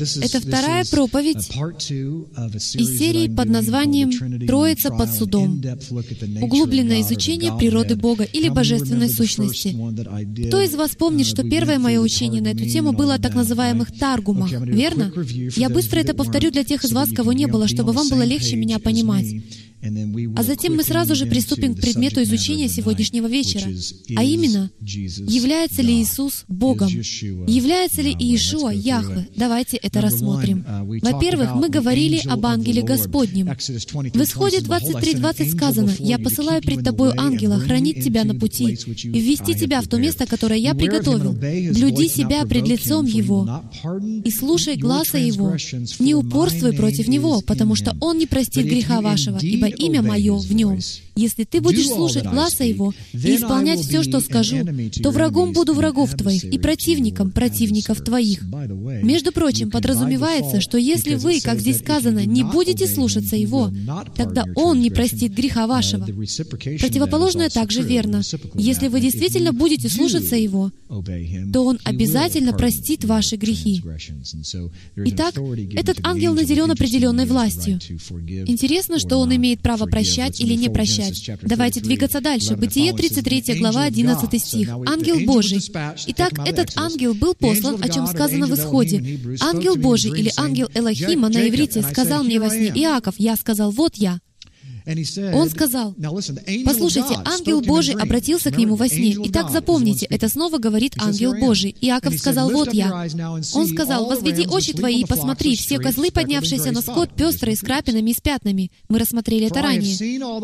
Это вторая проповедь из серии под названием «Троица под судом». Углубленное изучение природы Бога или божественной сущности. Кто из вас помнит, что первое мое учение на эту тему было о так называемых таргумах, верно? Я быстро это повторю для тех из вас, кого не было, чтобы вам было легче меня понимать. А затем мы сразу же приступим к предмету изучения сегодняшнего вечера, а именно, является ли Иисус Богом? Является ли Иешуа Яхве? Давайте это рассмотрим. Во-первых, мы говорили об ангеле Господнем. В Исходе 23.20 сказано, «Я посылаю пред тобою ангела, хранить тебя на пути и ввести тебя в то место, которое я приготовил. Блюди себя пред лицом его и слушай глаза его. Не упорствуй против него, потому что он не простит греха вашего, ибо имя Мое в нем. Если ты будешь слушать глаза Его и исполнять все, что скажу, то врагом буду врагов твоих и противником противников твоих. Между прочим, подразумевается, что если вы, как здесь сказано, не будете слушаться Его, тогда Он не простит греха вашего. Противоположное также верно. Если вы действительно будете слушаться Его, то Он обязательно простит ваши грехи. Итак, этот ангел наделен определенной властью. Интересно, что он имеет имеет право прощать или не прощать. Давайте двигаться дальше. Бытие 33 глава 11 стих. Ангел Божий. Итак, этот ангел был послан, о чем сказано в Исходе. Ангел Божий или ангел Элохима на иврите сказал мне во сне, «Иаков, я сказал, вот я». Он сказал, «Послушайте, ангел Божий обратился к нему во сне. Итак, запомните, это снова говорит ангел Божий. Иаков сказал, «Вот я». Он сказал, «Возведи очи твои и посмотри, все козлы, поднявшиеся на скот, пестрые, с крапинами и с пятнами». Мы рассмотрели это ранее.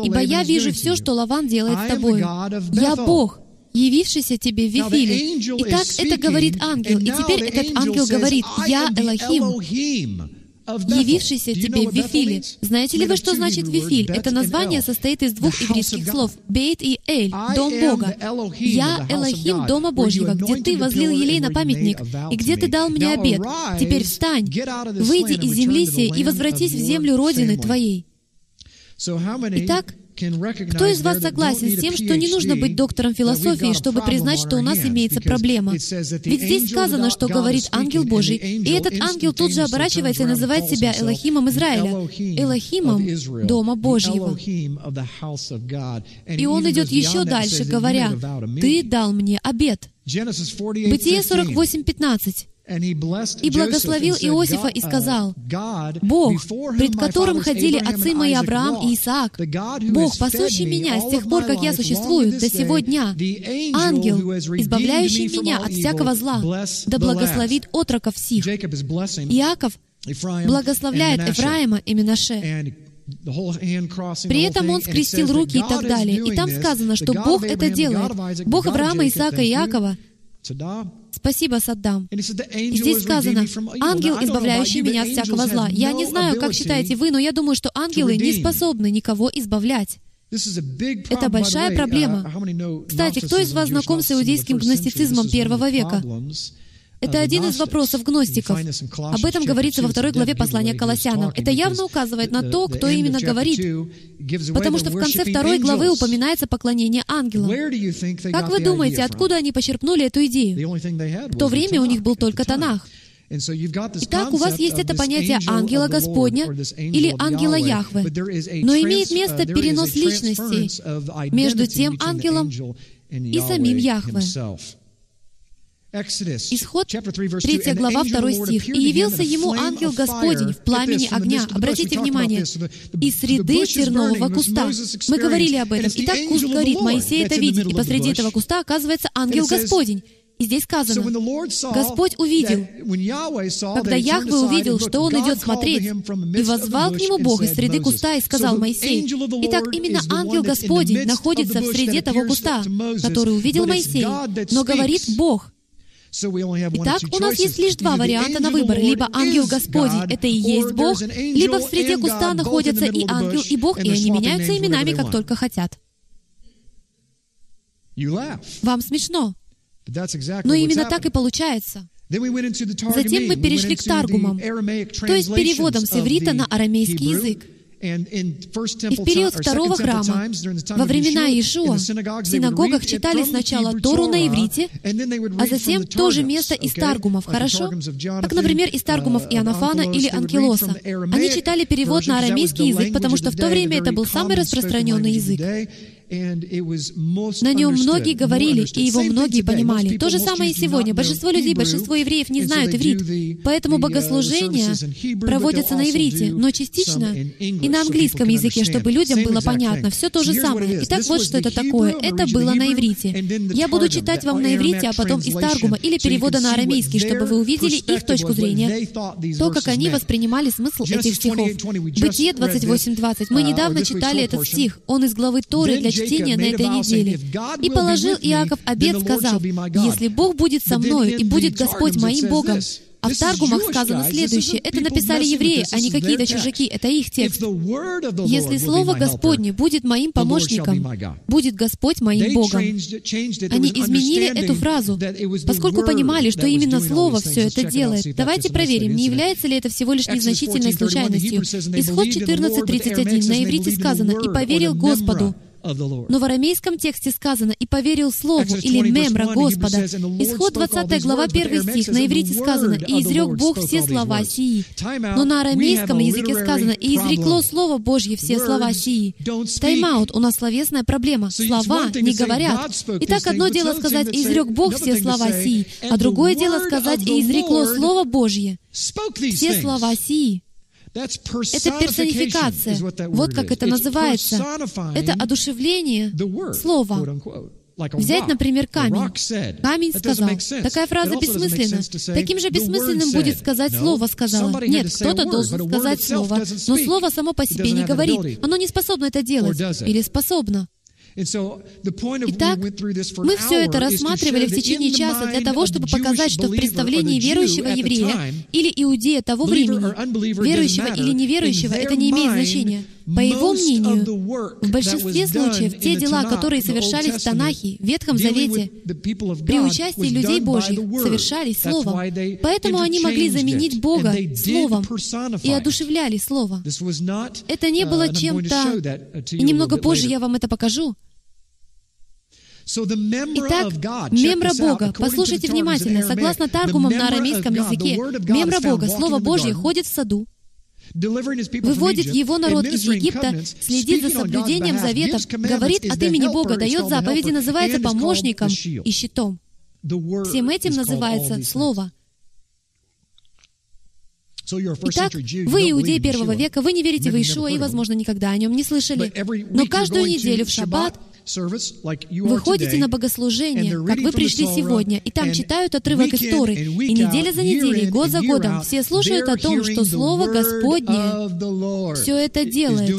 «Ибо я вижу все, что Лаван делает с тобой. Я Бог, явившийся тебе в Вифиле». Итак, это говорит ангел, и теперь этот ангел говорит, «Я Элохим» явившийся тебе в Вифиле. Знаете ли вы, что значит Вифиль? Это название состоит из двух еврейских слов «бейт» и «эль» — «дом Бога». «Я Элохим Дома Божьего, где ты возлил елей на памятник, и где ты дал мне обед. Теперь встань, выйди из земли сей и возвратись в землю Родины твоей». Итак, кто из вас согласен с тем, что не нужно быть доктором философии, чтобы признать, что у нас имеется проблема? Ведь здесь сказано, что говорит ангел Божий, и этот ангел тут же оборачивается и называет себя Элохимом Израиля, Элохимом Дома Божьего. И он идет еще дальше, говоря, «Ты дал мне обед». Бытие 48, 15. И благословил Иосифа и сказал, «Бог, пред которым ходили отцы мои Авраам и Исаак, Бог, пасущий меня с тех пор, как я существую, до сего дня, ангел, избавляющий меня от всякого зла, да благословит отроков всех». Иаков благословляет Эфраима и Минаше. При этом он скрестил руки и так далее. И там сказано, что Бог это делает. Бог Авраама, Исаака и Иакова «Спасибо, Саддам». И здесь сказано, «Ангел, избавляющий меня от всякого зла». Я не знаю, как считаете вы, но я думаю, что ангелы не способны никого избавлять. Это большая проблема. Кстати, кто из вас знаком с иудейским гностицизмом первого века? Это один из вопросов гностиков. Об этом говорится во второй главе послания Колоссянам. Это явно указывает на то, кто именно говорит, потому что в конце второй главы упоминается поклонение ангелам. Как вы думаете, откуда они почерпнули эту идею? В то время у них был только Танах. Итак, у вас есть это понятие ангела Господня или ангела Яхве, но имеет место перенос личности между тем ангелом и самим Яхве. Исход 3 глава 2 стих. «И явился ему ангел Господень в пламени огня». Обратите внимание, «из среды тернового куста». Мы говорили об этом. Итак, так куст горит, Моисей это видит, и посреди этого куста а оказывается ангел Господень. И здесь сказано, Господь увидел, когда Яхве увидел, что он идет смотреть, и возвал к нему Бог из среды куста и сказал Моисей. Итак, именно ангел Господень находится в среде того куста, который увидел Моисей, но говорит Бог, Итак, у нас есть лишь два варианта на выбор. Либо ангел Господень, это и есть Бог, либо в среде куста находятся и ангел, и Бог, и они меняются именами, как только хотят. Вам смешно. Но именно так и получается. Затем мы перешли к Таргумам, то есть translations с иврита на арамейский язык. И в период второго храма, во времена Иешуа, в синагогах читали сначала Тору на иврите, а затем то же место из Таргумов, хорошо? Как, например, из Таргумов Иоаннафана или Анкилоса. Они читали перевод на арамейский язык, потому что в то время это был самый распространенный язык. На нем многие говорили, и его многие понимали. То же самое и сегодня. Большинство людей, большинство евреев не знают иврит, поэтому богослужения проводятся на иврите, но частично и на английском языке, чтобы людям было понятно. Все то же самое. Итак, вот что это такое. Это было на иврите. Я буду читать вам на иврите, а потом из Таргума или перевода на арамейский, чтобы вы увидели их точку зрения, то, как они воспринимали смысл этих стихов. Бытие 28.20. Мы недавно читали этот стих. Он из главы Торы для чтения на этой неделе. И положил Иаков обед, сказав, «Если Бог будет со мною и а а будет Господь моим Богом, а в Таргумах сказано следующее. Это написали евреи, а не какие-то чужаки. Это их текст. Если Слово Господне будет моим помощником, будет Господь моим Богом. Они изменили эту фразу, поскольку понимали, что именно Слово все это делает. Давайте проверим, не является ли это всего лишь незначительной случайностью. Исход 14.31. На иврите сказано «И поверил Господу». Но в арамейском тексте сказано «и поверил слову» или «мемра Господа». Исход 20 глава 1 стих на иврите сказано «и изрек Бог все слова сии». Но на арамейском языке сказано «и изрекло Слово Божье все слова сии». Тайм-аут, у нас словесная проблема. Слова не говорят. Итак, одно дело сказать «и изрек Бог все а слова сии», а другое дело сказать «и изрекло Слово Божье все слова сии». Это персонификация. Вот как это называется. Это одушевление слова. Взять, например, камень. Камень сказал. Такая фраза бессмысленна. Таким же бессмысленным будет сказать слово «сказала». Нет, кто-то должен сказать слово. Но слово само по себе не говорит. Оно не способно это делать. Или способно. Итак, мы все это рассматривали в течение часа для того, чтобы показать, что в представлении верующего еврея или иудея того времени, верующего или неверующего, это не имеет значения. По его мнению, в большинстве случаев те дела, которые совершались в Танахе, в Ветхом Завете, при участии людей Божьих, совершались Словом. Поэтому они могли заменить Бога Словом и одушевляли Слово. Это не было чем-то... И немного позже я вам это покажу. Итак, мемра Бога, послушайте внимательно, согласно Таргумам на арамейском языке, мемра Бога, Слово Божье, ходит в саду, выводит его народ из Египта, следит за соблюдением заветов, говорит от имени Бога, дает заповеди, называется помощником и щитом. Всем этим называется Слово. Итак, вы, иудеи первого века, вы не верите в Ишуа и, возможно, никогда о нем не слышали. Но каждую неделю в шаббат Выходите на богослужение, как вы пришли сегодня, и там читают отрывок истории. И неделя за неделей, год за годом, все слушают о том, что Слово Господне все это делает.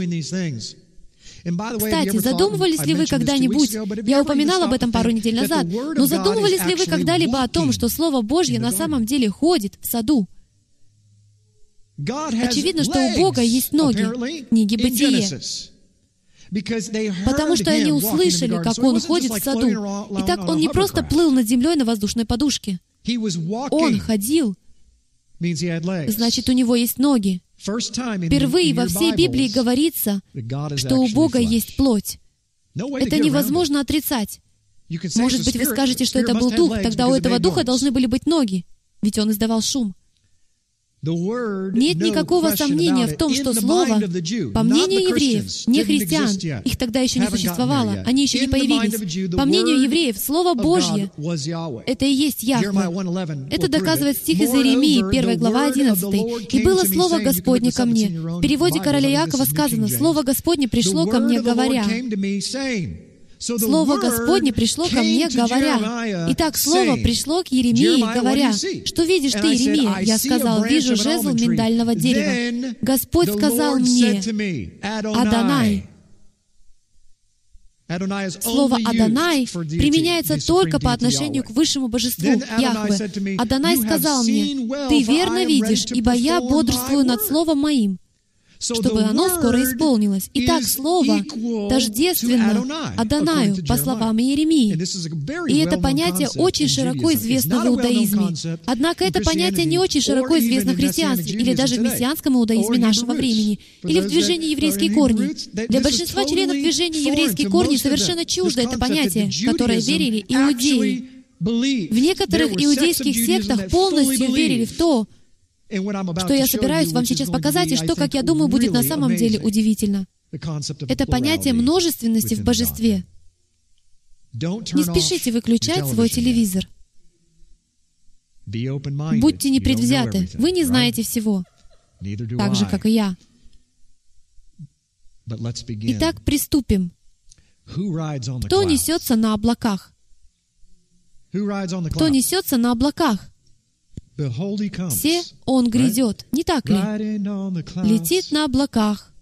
Кстати, задумывались ли вы когда-нибудь, я упоминал об этом пару недель назад, но задумывались ли вы когда-либо о том, что Слово Божье на самом деле ходит в саду? Очевидно, что у Бога есть ноги. Книги Бытия. Потому что они услышали, как он ходит в саду. Итак, он не просто плыл над землей на воздушной подушке. Он ходил, значит, у него есть ноги. Впервые во всей Библии говорится, что у Бога есть плоть. Это невозможно отрицать. Может быть, вы скажете, что это был дух, тогда у этого духа должны были быть ноги, ведь он издавал шум. Нет никакого сомнения в том, что Слово, по мнению евреев, не христиан, их тогда еще не существовало, они еще не появились. По мнению евреев, Слово Божье — это и есть Яхве. Это доказывает стих из Иеремии, 1 глава 11. «И было Слово Господне ко мне». В переводе короля Якова сказано, «Слово Господне пришло ко мне, говоря» мне, said to me, Адонай. Adonai is Слово only «Адонай» used for deity, применяется the supreme только по deity отношению к Yahweh. высшему божеству Then Adonai Яхве. said to me, Адонай "You have сказал мне, seen well, «Ты for I верно видишь, ибо я бодрствую над word». словом моим». Чтобы оно скоро исполнилось. Итак, Слово тождественно Адонаю, по словам Иеремии. И это понятие очень широко известно в иудаизме. Однако это понятие не очень широко известно в христианстве или даже в мессианском иудаизме нашего времени, или в движении еврейские корни. Для большинства членов движения еврейские корни совершенно чуждо это понятие, которое верили иудеи. В некоторых иудейских сектах полностью верили в то, что я собираюсь вам сейчас показать, и что, как я думаю, будет на самом деле удивительно. Это понятие множественности в божестве. Не спешите выключать свой телевизор. Будьте непредвзяты. Вы не знаете всего, так же, как и я. Итак, приступим. Кто несется на облаках? Кто несется на облаках? Все Он грядет. Не так ли? Летит на облаках.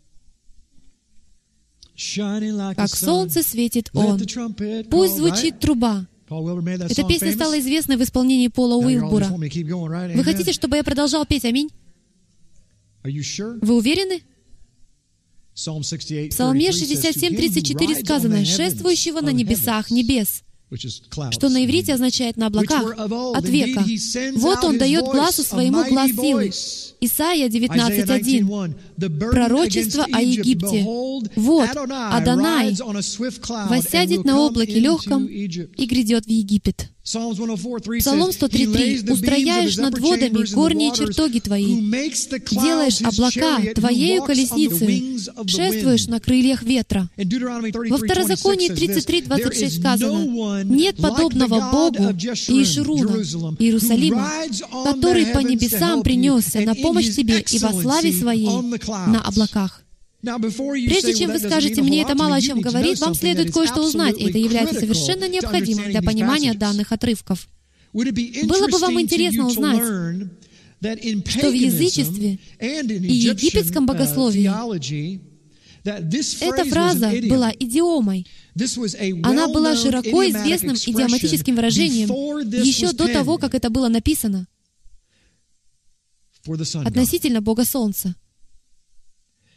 Как солнце светит Он. Пусть звучит труба. Эта песня стала известной в исполнении Пола Уилбура. Вы хотите, чтобы я продолжал петь «Аминь»? Вы уверены? Psalm 68, В Псалме 33 says, "To him who 67.34 rides on сказано «шествующего на небесах heavens", небес». Что на иврите означает «на облаках» от века. Вот он дает глазу своему глаз силы. Исайя Isaiah 19.1. 19:1, "The burden Пророчество о Египте. Вот Адонай will на облаке легком Egypt." и грядет в Египет. Psalms 104:3 Псалом says, "He 103.3. lays the beams of his «Устрояешь над водами горние чертоги твои, делаешь облака твоею колесницей, шествуешь wind." на крыльях ветра». Во 33:26 Второзаконии says this, 33.26 "There is сказано, «Нет подобного Богу Иешуруна, Иерусалима, который по небесам принесся на помощь тебе и во славе своей on the clouds." на облаках». Прежде чем "Well, вы скажете, мне это мало me," о чем говорит, вам следует кое-что узнать. Это absolutely является совершенно необходимым для понимания данных отрывков. Было бы вам интересно узнать, что в язычестве и египетском uh, богословии Эта фраза была идиомой. Она была широко известным идиоматическим выражением еще до того, как это было написано относительно Бога Солнца.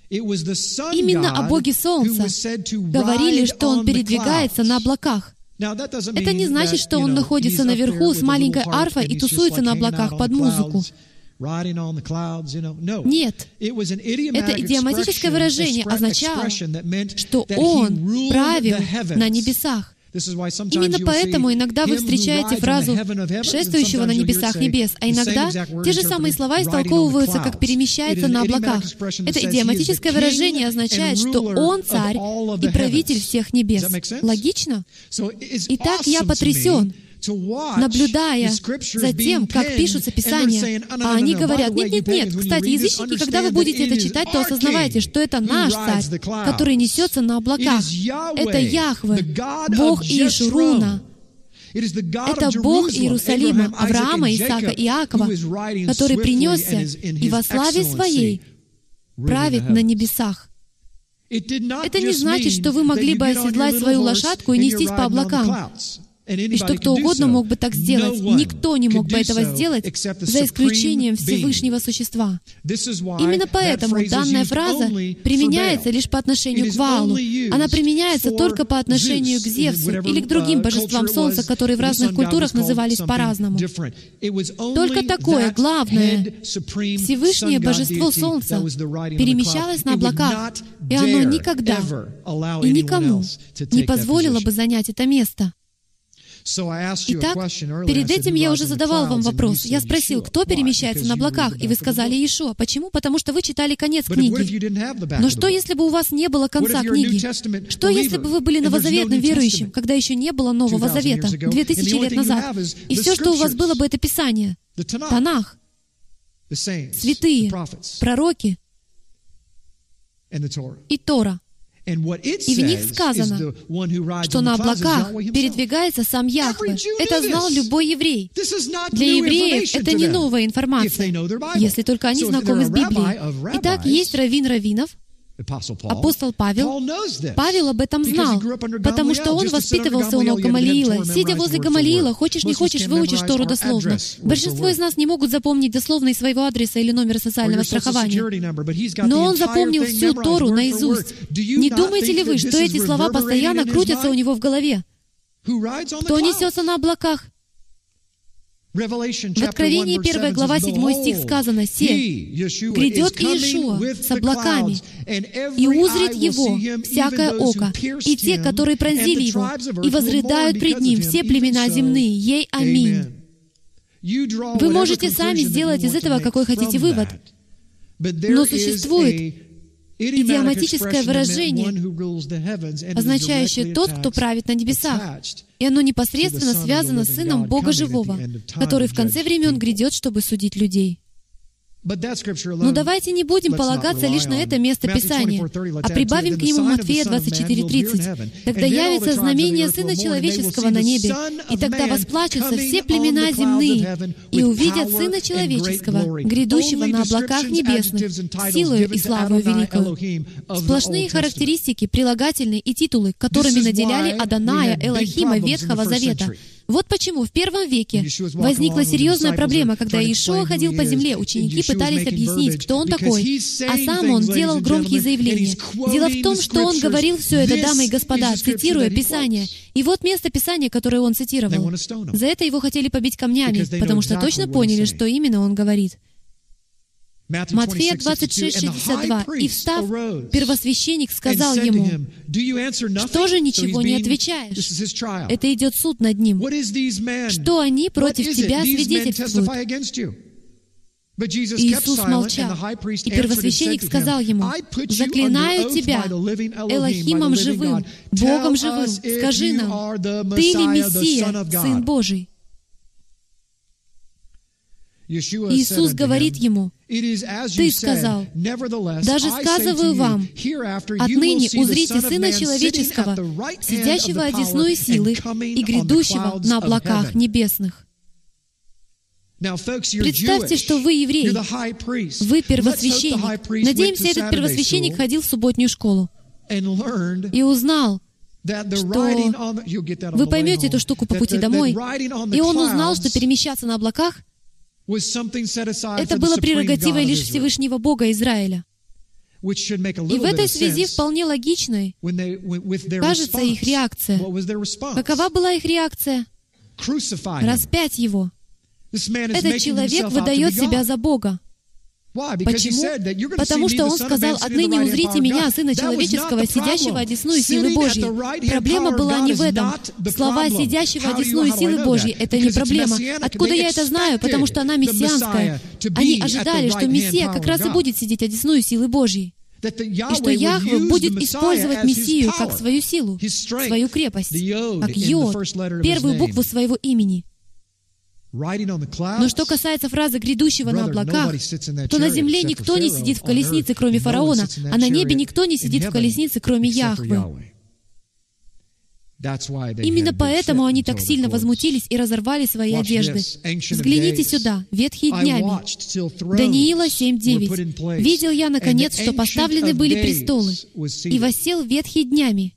Именно о Боге Солнца говорили, что Он передвигается на облаках. Это не значит, что он находится наверху с маленькой арфой и тусуется на облаках под музыку. Нет. Это идиоматическое выражение означало, что Он правил на небесах. Именно поэтому иногда вы встречаете фразу «шествующего на небесах небес», а иногда те же самые слова истолковываются как. «перемещается на облаках». Это идиоматическое выражение означает, что Он царь и правитель всех небес. Логично? Итак, я потрясен, наблюдая за тем, как пишутся Писания, "Oh, а они говорят, the way, нет, you нет, нет, pagans, when you кстати, язычники, когда вы будете это читать, то осознавайте, что это наш царь, который несется на облаках. Это Яхве, Бог Иешуруна. Это Бог Иерусалима, Авраама, Исаака Иакова, который принесся и во славе Своей правит на небесах. Это не значит, что вы могли бы оседлать свою лошадку и нестись по облакам. И что кто угодно мог бы так сделать. Никто не мог бы этого сделать, за исключением. Всевышнего Существа. Именно поэтому данная фраза применяется лишь по отношению к Ваалу. Она применяется только по отношению к Зевсу или к другим uh, божествам Солнца, которые в разных культурах назывались по-разному. Только такое главное, Всевышнее божество Солнца перемещалось на облаках, и оно никогда и никому не позволило бы занять это место. Итак, перед этим "Who я уже задавал вам clouds?" And you вопрос. Я спросил, кто перемещается на облаках, и вы сказали. Иешуа. Почему? Потому что вы читали конец книги. Но что, если бы у вас не было конца книги? Что, если бы вы были новозаветным верующим, когда еще не было Нового 2000 Завета, years ago, 2000 and the only лет назад? И все, что у вас было бы, это Писание, Танах, святые, пророки и Тора. И в них сказано, что на облаках передвигается сам Яхве. Это знал любой еврей. Для евреев это не новая информация, если только они знакомы с Библией. Итак, есть раввин раввинов. Апостол Павел. Павел об этом знал, потому что он воспитывался у ног Гамалиила. Сидя возле Гамалиила, хочешь не хочешь, выучишь Тору дословно. Большинство из нас не могут запомнить дословно и своего адреса или номера социального страхования. Но он запомнил всю Тору наизусть. Не думаете ли вы, что эти слова постоянно крутятся у него в голове? Кто несется на облаках? В chapter 1, Откровении verse 1 7 глава says, 7 стих "Behold, сказано, «Се, грядет Иешуа с облаками, и узрит его всякое око, и те, которые пронзили его, и возрыдают пред ним все племена земные. Ей аминь. Вы можете сами сделать из этого какой хотите вывод. Но существует идиоматическое выражение, означающее «тот, кто правит на небесах», и оно непосредственно связано с Сыном Бога Живого, который в конце времен грядет, чтобы судить людей. Но давайте не будем полагаться лишь на это место Писания, а прибавим к нему Матфея 24.30. «Тогда явится знамение Сына Человеческого на небе, и тогда восплачутся все племена земные, и увидят Сына Человеческого, грядущего на облаках небесных, силою и славою великою». Сплошные характеристики, прилагательные и титулы, которыми наделяли Аданая Элохима Ветхого Завета. Вот почему в первом веке возникла серьезная проблема, когда Иешуа ходил по земле, ученики пытались объяснить, кто он такой, а сам он делал громкие заявления. Дело в том, что он говорил все это, дамы и господа, цитируя Писание. И вот место Писания, которое он цитировал. За это его хотели побить камнями, потому что точно поняли, что именно он говорит. Матфея 26:62. «И встав, первосвященник сказал ему, «Что же ничего не отвечаешь? Это идет суд над ним. Что они против тебя свидетельствуют?» Иисус молчал, и первосвященник сказал ему, «Заклинаю тебя, Элохимом живым, Богом живым, скажи нам, ты ли Мессия, Сын Божий?» Иисус говорит ему, «Ты сказал, даже сказываю вам, отныне узрите Сына Человеческого, сидящего одесную силы и грядущего на облаках небесных». Представьте, что вы еврей, вы первосвященник. Надеемся, этот первосвященник ходил в субботнюю школу и узнал, что вы поймете эту штуку по пути домой, и он узнал, что перемещаться на облаках это было прерогативой лишь Всевышнего Бога Израиля. И в этой связи вполне логичной кажется их реакция. Какова была их реакция? Распять его. Этот человек выдает себя за Бога. Почему? Потому что он сказал, «Отныне узрите меня, Сына Человеческого, сидящего одесную силы Божьей». Проблема была не в этом. Слова «сидящего одесную силы Божьей» — это не проблема. Откуда я это знаю? Потому что она мессианская. Они ожидали, что Мессия как раз и будет сидеть одесную силы Божьей. И что Яхве будет использовать Мессию как свою силу, свою крепость, как Йод, первую букву своего имени. Но что касается фразы «грядущего на облаках», то на земле никто не сидит в колеснице, кроме фараона, а на небе никто не сидит в колеснице, кроме Яхвы. Именно поэтому они так сильно возмутились и разорвали свои одежды. Взгляните сюда, ветхие днями. Даниила 7.9. «Видел я, наконец, что поставлены были престолы, и воссел ветхие днями.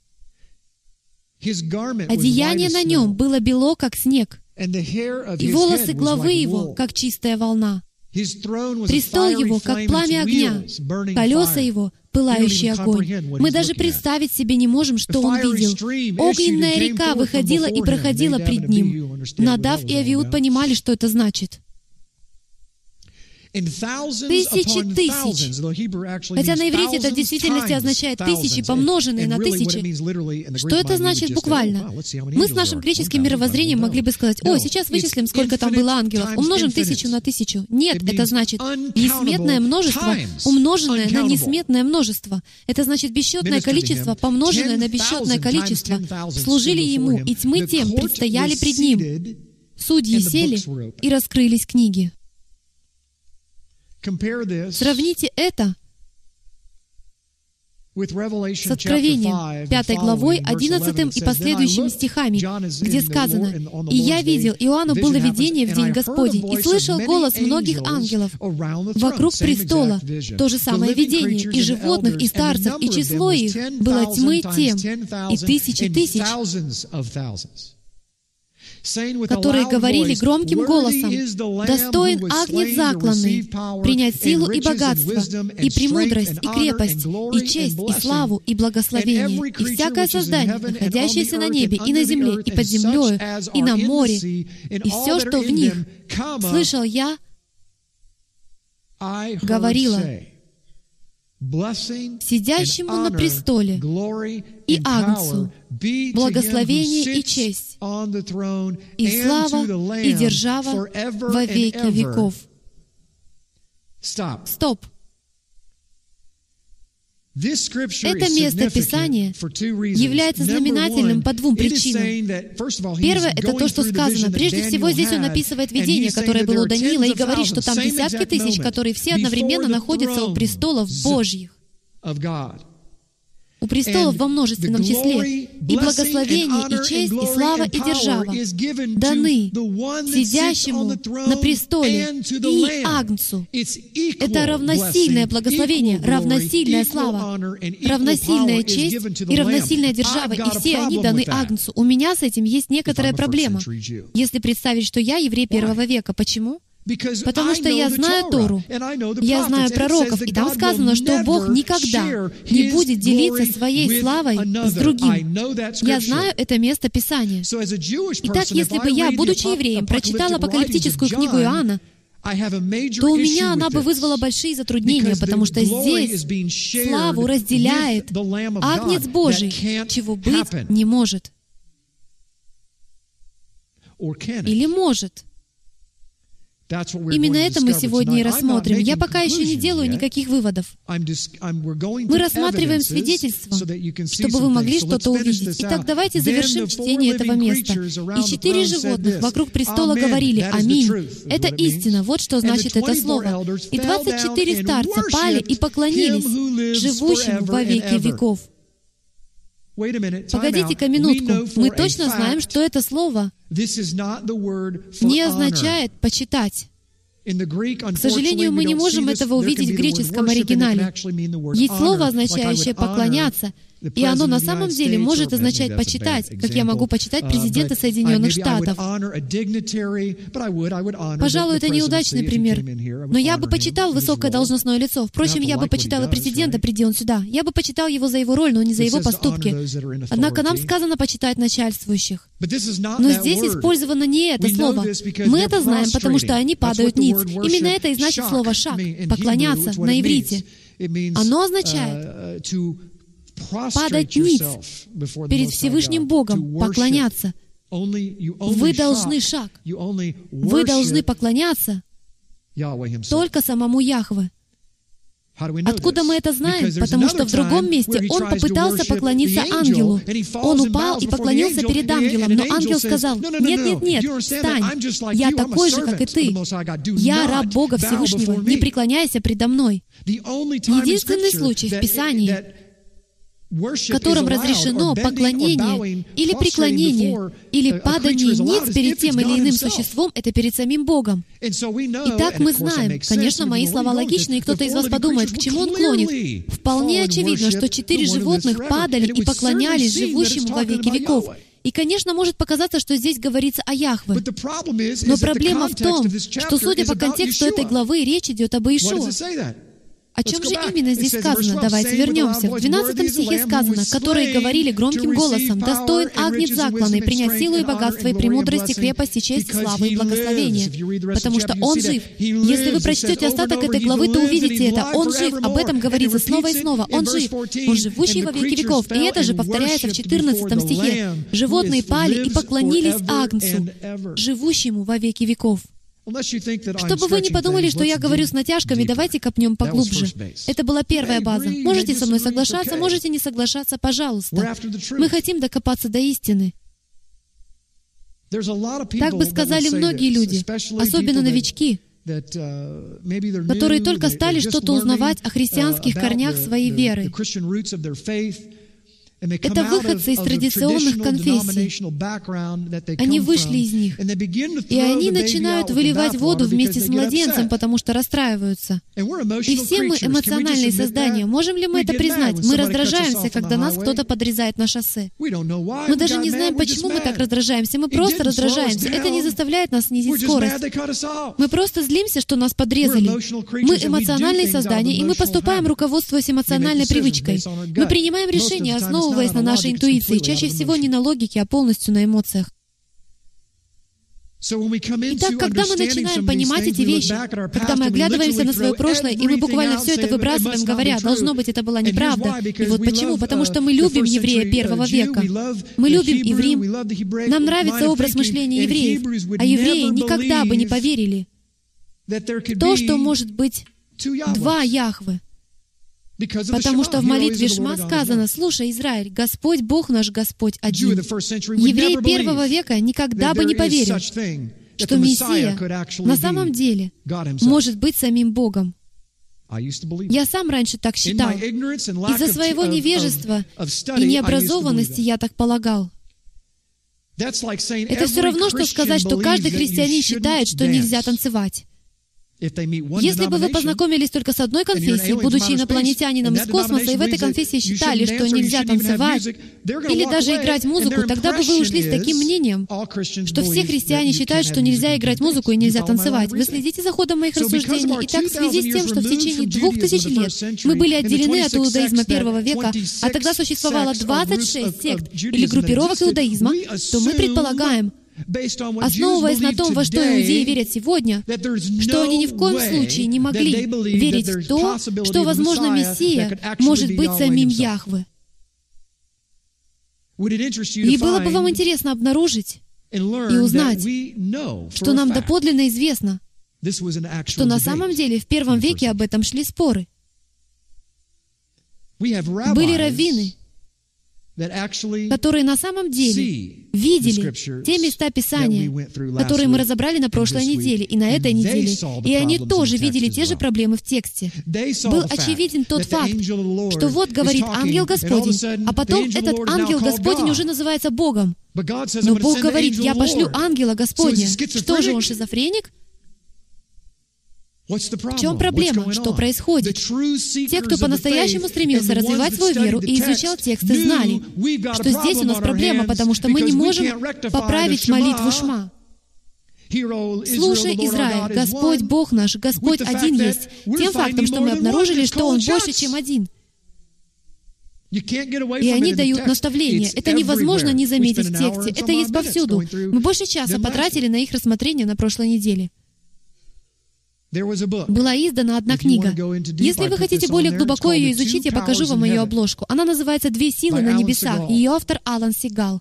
Одеяние на нем было бело, как снег, и волосы главы его, как чистая волна. Престол его, как пламя огня, колеса его, пылающий огонь. Мы даже представить себе не можем, что он видел. Огненная река выходила и проходила пред ним. Надав и Авиуд понимали, что это значит. Тысячи тысяч. Хотя на иврите это в действительности означает тысячи, помноженные на тысячи. Что это значит буквально? Мы с нашим греческим мировоззрением могли бы сказать, о, сейчас вычислим, сколько там было ангелов, умножим тысячу на тысячу. Нет, это значит несметное множество, умноженное на несметное множество. Это значит бесчетное количество, помноженное на бесчетное количество. Служили Ему, и тьмы тем предстояли пред Ним. Судьи сели, и раскрылись книги. Сравните это с Откровением, 5 главой, 11 и последующими стихами, где сказано, «И я видел, Иоанну было видение в день Господень, и слышал голос многих ангелов вокруг престола, то же самое видение, и животных, и старцев, и число их было тьмы тем, и тысячи тысяч, которые говорили громким голосом, «Достоин агнец закланный принять силу и богатство, и премудрость, и крепость, и честь, и славу, и благословение, и всякое создание, находящееся на небе, и на земле, и под землею, и на море, и все, что в них, слышал я, говорила, сидящему на престоле и Агнцу, благословение и честь, и слава, и держава во веки веков. Стоп. Это место Писания является знаменательным по двум причинам. Первое — это то, что сказано. Прежде всего, здесь он описывает видение, которое было у Даниила, и говорит, что там десятки тысяч, которые все одновременно находятся у престолов Божьих у престолов во множественном числе, и благословение, и честь, и слава, и держава даны сидящему на престоле и Агнцу. Это равносильное благословение, равносильная слава, равносильная честь и равносильная держава, и все они даны Агнцу. У меня с этим есть некоторая проблема. Если представить, что я еврей первого века, почему? Потому что я знаю Тору, я знаю пророков, и там сказано, что Бог никогда не будет делиться своей славой с другим. Я знаю это место Писания. Итак, если бы я, будучи евреем, прочитала апокалиптическую книгу Иоанна, то у меня она бы вызвала большие затруднения, потому что здесь славу разделяет Агнец Божий, чего быть не может. Или может. Именно это мы сегодня и рассмотрим. Я пока еще не делаю никаких выводов. Мы рассматриваем свидетельства, чтобы вы могли что-то увидеть. Итак, давайте завершим чтение этого места. И четыре животных вокруг престола говорили «Аминь». Это истина. Вот что значит это слово. И двадцать четыре старца пали и поклонились живущему во веки веков. Погодите-ка минутку. Мы точно знаем, что это слово не означает «почитать». К сожалению, мы не можем этого увидеть в греческом оригинале. Есть слово, означающее «поклоняться», и оно на самом деле может означать «почитать», как я могу почитать президента Соединенных Штатов. Пожалуй, это неудачный пример, но я бы почитал высокое должностное лицо. Впрочем, я бы почитал и президента, приди он сюда. Я бы почитал его за его роль, но не за его поступки. Однако нам сказано почитать начальствующих. Но здесь использовано не это слово. Мы это знаем, потому что они падают ниц. Именно это и значит слово «шаг» — «поклоняться» на иврите. Оно означает падать ниц перед Всевышним Богом, поклоняться. Вы должны шаг. Вы должны поклоняться только самому Яхве. Откуда мы это знаем? Потому что в другом месте он попытался поклониться ангелу. Он упал и поклонился перед ангелом, но ангел сказал, «Нет, нет, нет, встань, я такой же, как и ты. Я раб Бога Всевышнего, не преклоняйся предо мной». Единственный случай в Писании, которым разрешено поклонение или преклонение или падание ниц перед тем или иным существом, это перед самим Богом. Итак, мы знаем, конечно, мои слова логичны, и кто-то из вас подумает, к чему он клонит. Вполне очевидно, что четыре животных падали и поклонялись живущему во веки веков. И, конечно, может показаться, что здесь говорится о Яхве. Но проблема в том, что, судя по контексту этой главы, речь идет об Иешуа. О чем же именно здесь сказано? Давайте вернемся. В 12 стихе сказано, которые говорили громким голосом, «Достоин агнец закланный принять силу и богатство, и премудрость, и крепость, и честь, и славу, и благословение, потому что Он жив». Если вы прочтете остаток этой главы, то увидите это. Он жив. Об этом говорится снова и снова. Он жив. Он живущий во веки веков. И это же повторяется в 14 стихе. «Животные пали и поклонились агнцу, живущему во веки веков». Чтобы вы не подумали, что я говорю с натяжками, давайте копнем поглубже. Это была первая база. Можете со мной соглашаться, можете не соглашаться, пожалуйста. Мы хотим докопаться до истины. Так бы сказали многие люди, особенно новички, uh, которые только стали что-то узнавать о христианских корнях своей веры. Это выходцы из традиционных конфессий. Они вышли из них, и они начинают выливать воду вместе с младенцем, потому что расстраиваются. И все мы эмоциональные создания. Можем ли мы это признать? Мы раздражаемся, когда нас кто-то подрезает на шоссе. Мы даже не знаем, почему мы так раздражаемся. Мы просто раздражаемся. Это не заставляет нас снизить скорость. Мы просто злимся, что нас подрезали. Мы эмоциональные создания, и мы поступаем, руководствуясь эмоциональной привычкой. Мы принимаем решения, основываясь основываясь на нашей интуиции, чаще всего не на логике, а полностью на эмоциях. Итак, когда мы начинаем понимать эти вещи, когда мы оглядываемся на свое прошлое, и мы буквально все это выбрасываем, говоря, должно быть, это была неправда. И вот почему? Потому что мы любим еврея первого века. Мы любим Иврим. Нам нравится образ мышления евреев. А евреи никогда бы не поверили в то, что может быть два Яхвы. Потому что в молитве Шма сказано, «Слушай, Израиль, Господь Бог наш Господь один». Еврей первого века никогда бы не поверил, что Мессия на самом деле может быть самим Богом. Я сам раньше так считал. Из-за своего невежества и необразованности я так полагал. Это все равно, что сказать, что каждый христианин считает, что нельзя танцевать. Если бы вы познакомились только с одной конфессией, будучи инопланетянином из космоса, и в этой конфессии считали, что нельзя танцевать или даже играть музыку, тогда бы вы ушли с таким мнением, что все христиане считают, что нельзя играть музыку и нельзя танцевать. Вы следите за ходом моих рассуждений. И так, в связи с тем, что в течение двух тысяч лет мы были отделены от иудаизма первого века, а тогда существовало 26 сект или группировок иудаизма, то мы предполагаем, основываясь на том, во что иудеи верят сегодня, что они ни в коем случае не могли верить в то, что, возможно, Мессия может быть самим Яхвы. И было бы вам интересно обнаружить и узнать, что нам доподлинно известно, что на самом деле в первом веке об этом шли споры. Были раввины, которые на самом деле видели те места Писания, которые мы разобрали на прошлой неделе и на этой неделе, и они тоже видели те же проблемы в тексте. Был очевиден тот факт, что вот говорит ангел Господень, а потом этот ангел Господень уже называется Богом. Но Бог говорит, я пошлю ангела Господня. Что же, он шизофреник? В чем проблема? Что происходит? Те, кто по-настоящему стремился развивать свою веру и изучал тексты, знали, что здесь у нас проблема, потому что мы не можем поправить молитву Шма. Слушай, Израиль, Господь Бог наш, Господь один есть. Тем фактом, что мы обнаружили, что Он больше, чем один. И они дают наставления. Это невозможно не заметить в тексте. Это есть повсюду. Мы больше часа потратили на их рассмотрение на прошлой неделе. Была издана одна книга. Если вы хотите более глубоко ее изучить, я покажу вам ее обложку. Она называется «Две силы на небесах». Ее автор Алан Сигал.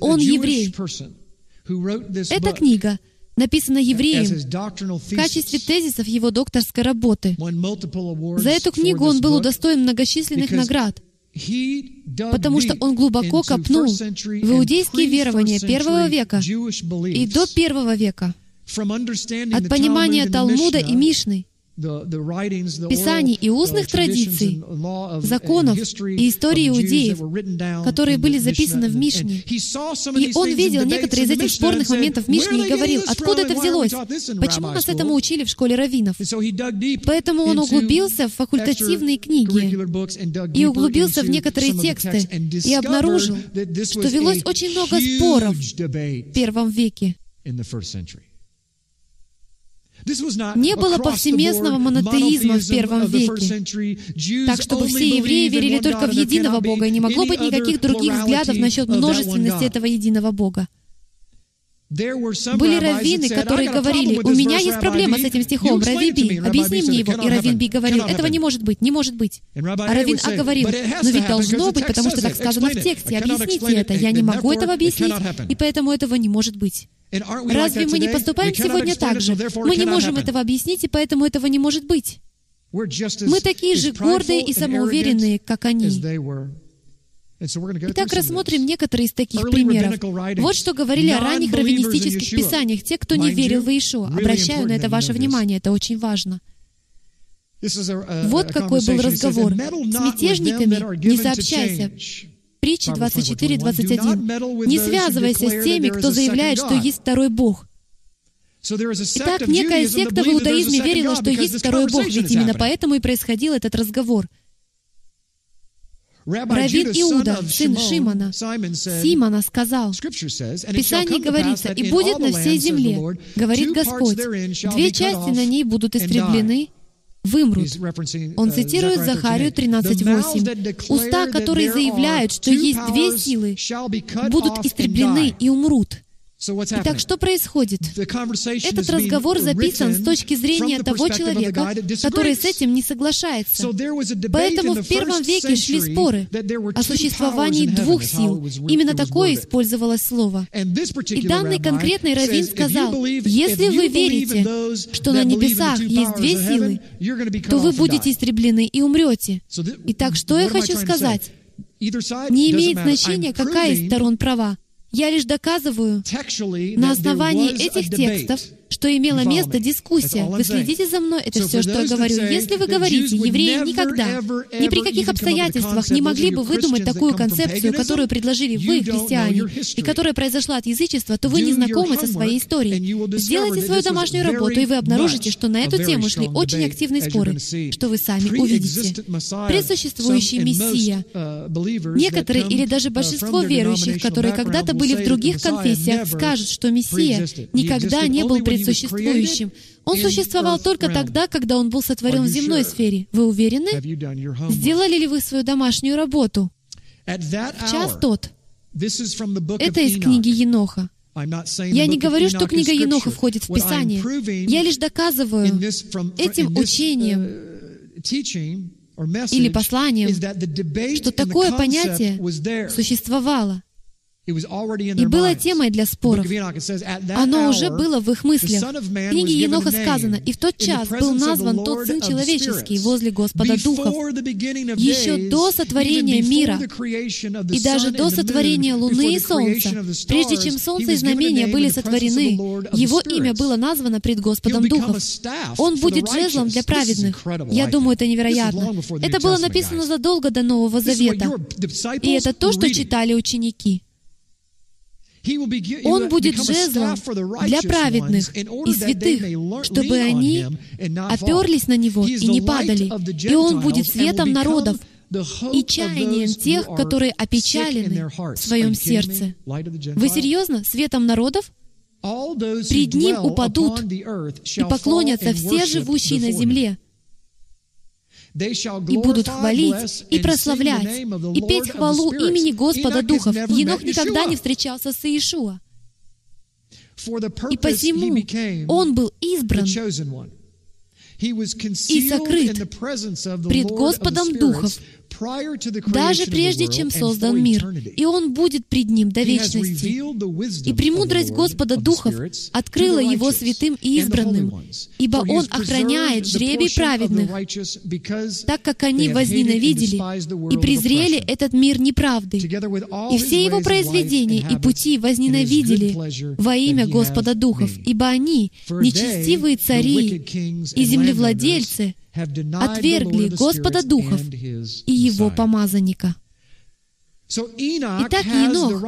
Он еврей. Эта книга написана евреем в качестве тезисов его докторской работы. За эту книгу он был удостоен многочисленных наград, потому что он глубоко копнул в иудейские верования первого века и до первого века от понимания Талмуда и Мишны, Писаний и устных традиций, законов и истории иудеев, которые были записаны в Мишне. И он видел некоторые из этих спорных моментов в Мишне и говорил, откуда это взялось? Почему нас этому учили в школе раввинов? Поэтому он углубился в факультативные книги и углубился в некоторые тексты и обнаружил, что велось очень много споров в первом веке. Не было повсеместного монотеизма в первом веке, так чтобы все евреи верили только в единого Бога, и не могло быть никаких других взглядов насчет множественности этого единого Бога. Были раввины, которые говорили, у меня есть проблема с этим стихом, Рави Би, объясни мне его. И Равин Би говорил, этого не может быть, не может быть. А Равин А говорил, но ведь должно быть, потому что так сказано в тексте, объясните это, я не могу этого объяснить, и поэтому этого не может быть. Разве мы не поступаем сегодня так же? Мы не можем этого объяснить, и поэтому этого не может быть. Мы такие же гордые и самоуверенные, как они. Итак, рассмотрим некоторые из таких примеров. Вот что говорили о ранних раввинистических писаниях, те, кто не верил в Иешуа. Обращаю на это ваше внимание, это очень важно. Вот какой был разговор. С мятежниками не сообщайся. Притча 24.21. Не связывайся с теми, кто заявляет, что есть второй Бог. Итак, некая секта в иудаизме верила, что есть второй Бог, ведь именно поэтому и происходил этот разговор. Равин Иуда, сын Шимона, Симона, сказал, в Писании говорится, «И будет на всей земле, говорит Господь, две части на ней будут истреблены, вымрут. Он цитирует Захарию 13.8. «Уста, которые заявляют, что есть две силы, будут истреблены и умрут». Итак, что происходит? Этот разговор записан с точки зрения того человека, который с этим не соглашается. Поэтому в первом веке шли споры о существовании двух сил. Именно такое использовалось слово. И данный конкретный раввин сказал, если вы верите, что на небесах есть две силы, то вы будете истреблены и умрете. Итак, что я хочу сказать? Не имеет значения, какая из сторон права. Я лишь доказываю на основании этих текстов, что имела место дискуссия. Вы следите за мной? Это все, что я говорю. Если вы говорите, евреи никогда, ни при каких обстоятельствах не могли бы выдумать такую концепцию, которую предложили вы, христиане, и которая произошла от язычества, то вы не знакомы со своей историей. Сделайте свою домашнюю работу, и вы обнаружите, что на эту тему шли очень активные споры, что вы сами увидите. Пресуществующий Мессия. Некоторые или даже большинство верующих, которые когда-то были в других конфессиях, скажут, что Мессия никогда не был пред существующим. Он существовал только тогда, когда он был сотворен в земной сфере. Вы уверены? Сделали ли вы свою домашнюю работу? В час тот. Это из книги Еноха. Я не говорю, что книга Еноха входит в Писание. Я лишь доказываю этим учением или посланием, что такое понятие существовало. И было темой для споров. Оно уже было в их мыслях. В книге Еноха сказано, «И в тот час был назван тот Сын Человеческий возле Господа Духов, еще до сотворения мира, и даже до сотворения Луны и Солнца, прежде чем Солнце и знамения были сотворены, Его имя было названо пред Господом Духов. Он будет жезлом для праведных. Я думаю, это невероятно. Это было написано задолго до Нового Завета. И это то, что читали ученики. Он будет жезлом для праведных и святых, чтобы они оперлись на Него и не падали. И Он будет светом народов и чаянием тех, которые опечалены в своем сердце. Вы серьезно? Светом народов? Пред Ним упадут и поклонятся все живущие на земле, и будут хвалить и прославлять, и петь хвалу имени Господа Духов. Енох никогда не встречался с Иешуа. И посему он был избран и сокрыт пред Господом Духов даже прежде, чем создан мир, и Он будет пред Ним до вечности. И премудрость Господа Духов открыла Его святым и избранным, ибо Он охраняет жребий праведных, так как они возненавидели и презрели этот мир неправды, и все Его произведения и пути возненавидели во имя Господа Духов, ибо они, нечестивые цари и землевладельцы, отвергли Господа Духов и Его помазанника. Итак, Енох,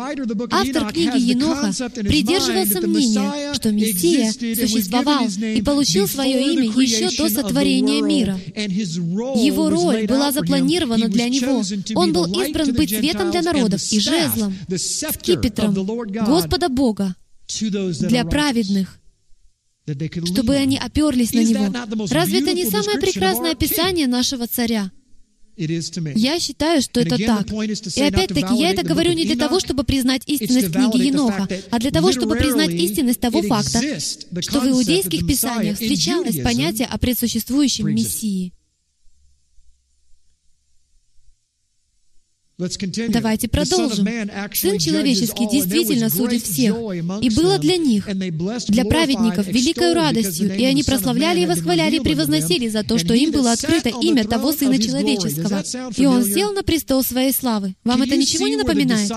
автор книги Еноха, придерживался мнения, что Мессия существовал и получил свое имя еще до сотворения мира. Его роль была запланирована для него. Он был избран быть светом для народов и жезлом, скипетром Господа Бога для праведных, чтобы они оперлись на Него. Разве это не самое прекрасное описание нашего царя? Я считаю, что это так. И опять-таки, я это говорю не для того, чтобы признать истинность книги Еноха, а для того, чтобы признать истинность того факта, что в иудейских писаниях встречалось понятие о предсуществующем Мессии. Давайте продолжим. Сын человеческий действительно судит всех, и было для них, для праведников, великой радостью, и они прославляли и восхваляли и превозносили за то, что им было открыто имя того Сына Человеческого. И Он сел на престол своей славы. Вам это ничего не напоминает?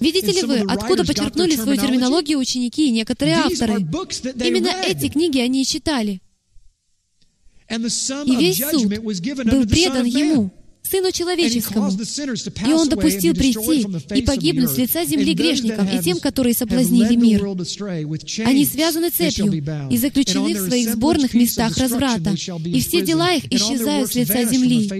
Видите ли вы, откуда почерпнули свою терминологию ученики и некоторые авторы? Именно эти книги они и читали. И весь суд был предан Ему, Сыну Человеческому. И Он допустил прийти и погибнуть с лица земли грешникам и тем, которые соблазнили мир. Они связаны цепью и заключены в своих сборных местах разврата, и все дела их исчезают с лица земли.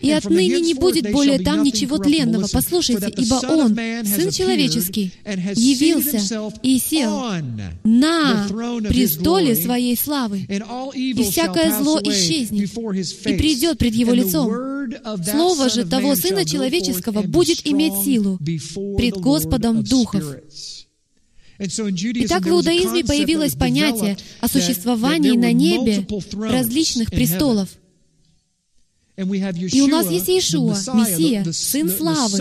И отныне не будет более там ничего тленного. Послушайте, ибо Он, Сын Человеческий, явился и сел на престоле Своей славы, и всякое зло исчезнет, и придет пред Его лицом. Слово же того Сына Человеческого будет иметь силу пред Господом Духов. Итак, в иудаизме появилось понятие о существовании на небе различных престолов. И у нас есть Иешуа, Мессия, Сын Славы,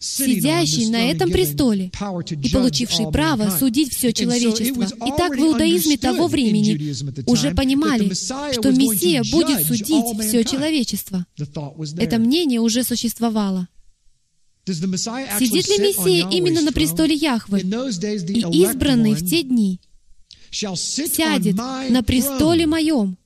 сидящий на этом престоле и получивший право судить все человечество. Итак, в иудаизме того времени уже понимали, что Мессия будет судить все человечество. Это мнение уже существовало. Сидит ли Мессия именно на престоле Яхвы? И избранный в те дни сядет на престоле моем,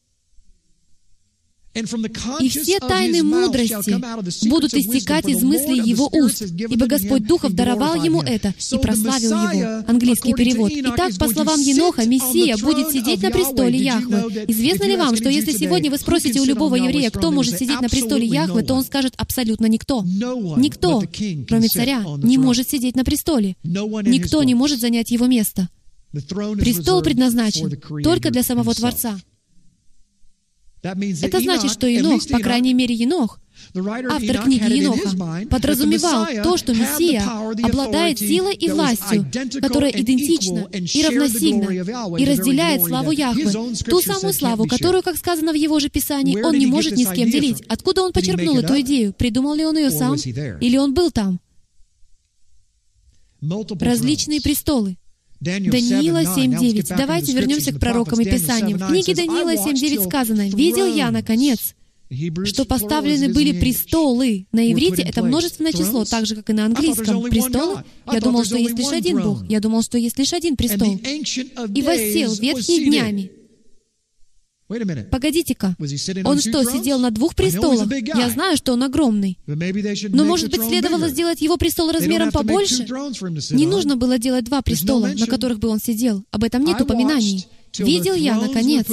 и все тайны мудрости будут истекать из мыслей его уст, ибо Господь Духов даровал ему это и прославил его. Английский перевод. Итак, по словам Еноха, Мессия будет сидеть на престоле Яхвы. Известно ли вам, что если сегодня вы спросите у любого еврея, кто может сидеть на престоле Яхвы, то он скажет абсолютно никто. Никто, кроме царя, не может сидеть на престоле. Никто не может занять его место. Престол предназначен только для самого Творца. Это значит, что Енох, по крайней мере Енох, автор книги Еноха, подразумевал то, что Мессия обладает силой и властью, которая идентична и равносильна, и разделяет славу Яхвы, ту самую славу, которую, как сказано в его же Писании, он не может ни с кем делить. Откуда он почерпнул эту идею? Придумал ли он ее сам? Или он был там? Различные престолы. Даниила 7.9. Давайте вернемся к пророкам и Писаниям. В книге Даниила 7.9 сказано, «Видел я, наконец, что поставлены были престолы. На иврите это множественное число, так же, как и на английском. Престолы? Я думал, что есть лишь один Бог. Я думал, что есть лишь один престол. И воссел ветхие днями Погодите-ка, он что, сидел на двух престолах? Я знаю, что он огромный. Но, может быть, следовало сделать его престол размером побольше? Не нужно было делать два престола, на которых бы он сидел. Об этом нет упоминаний. Видел я, наконец,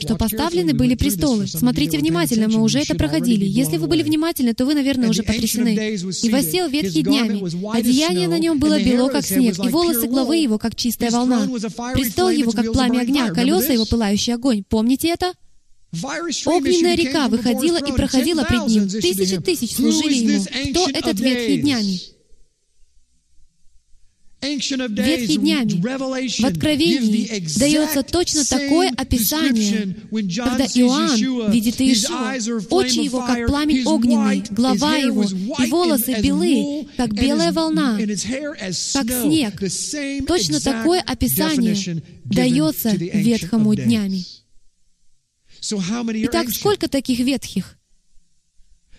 что поставлены были престолы. Смотрите внимательно, мы уже это проходили. Если вы были внимательны, то вы, наверное, уже потрясены. И восел ветхий днями. Одеяние на нем было бело, как снег, и волосы главы его, как чистая волна. Престол его, как пламя огня, колеса его, пылающий огонь. Помните это? Огненная река выходила и проходила пред ним. Тысячи тысяч служили ему. Кто этот ветхий днями? Ветхий днями. в Откровении дается точно такое описание, когда Иоанн видит Иешуа, очи его, как пламень огненный, голова его, и волосы белы, как белая волна, как снег. Точно такое описание дается ветхому днями. Итак, сколько таких ветхих?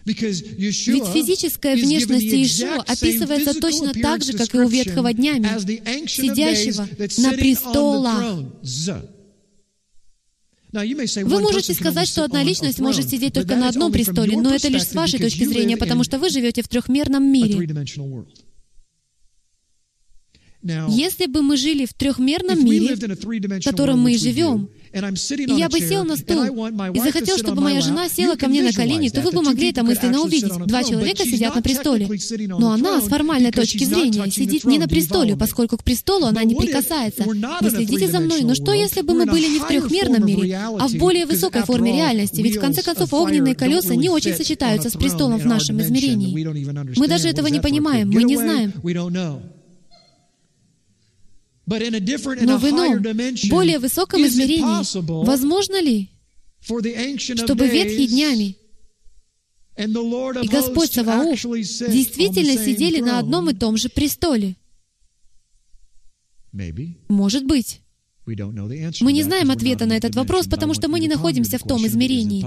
Ведь физическая внешность Иешуа описывается точно так же, как и у ветхого днями, сидящего на престолах. Вы можете сказать, что одна личность может сидеть только на одном престоле, но это лишь с вашей точки зрения, потому что вы живете в трехмерном мире. Если бы мы жили в трехмерном мире, в котором мы и живем, и я бы сел на стул и захотел, чтобы моя жена села ко мне на колени, то вы бы могли это мысленно увидеть. Два человека сидят на престоле. Но она, с формальной точки зрения, сидит не на престоле, поскольку к престолу она не прикасается. Вы следите за мной, но что, если бы мы были не в трехмерном мире, а в более высокой форме реальности? Ведь в конце концов огненные колеса не очень сочетаются с престолом в нашем измерении. Мы даже этого не понимаем, мы не знаем. Но в ином, более высоком измерении, возможно ли, чтобы ветхие днями И Господь Саваоф действительно сидели на одном и том же престоле. Может быть. Мы не знаем ответа на этот вопрос, потому что мы не находимся в том измерении.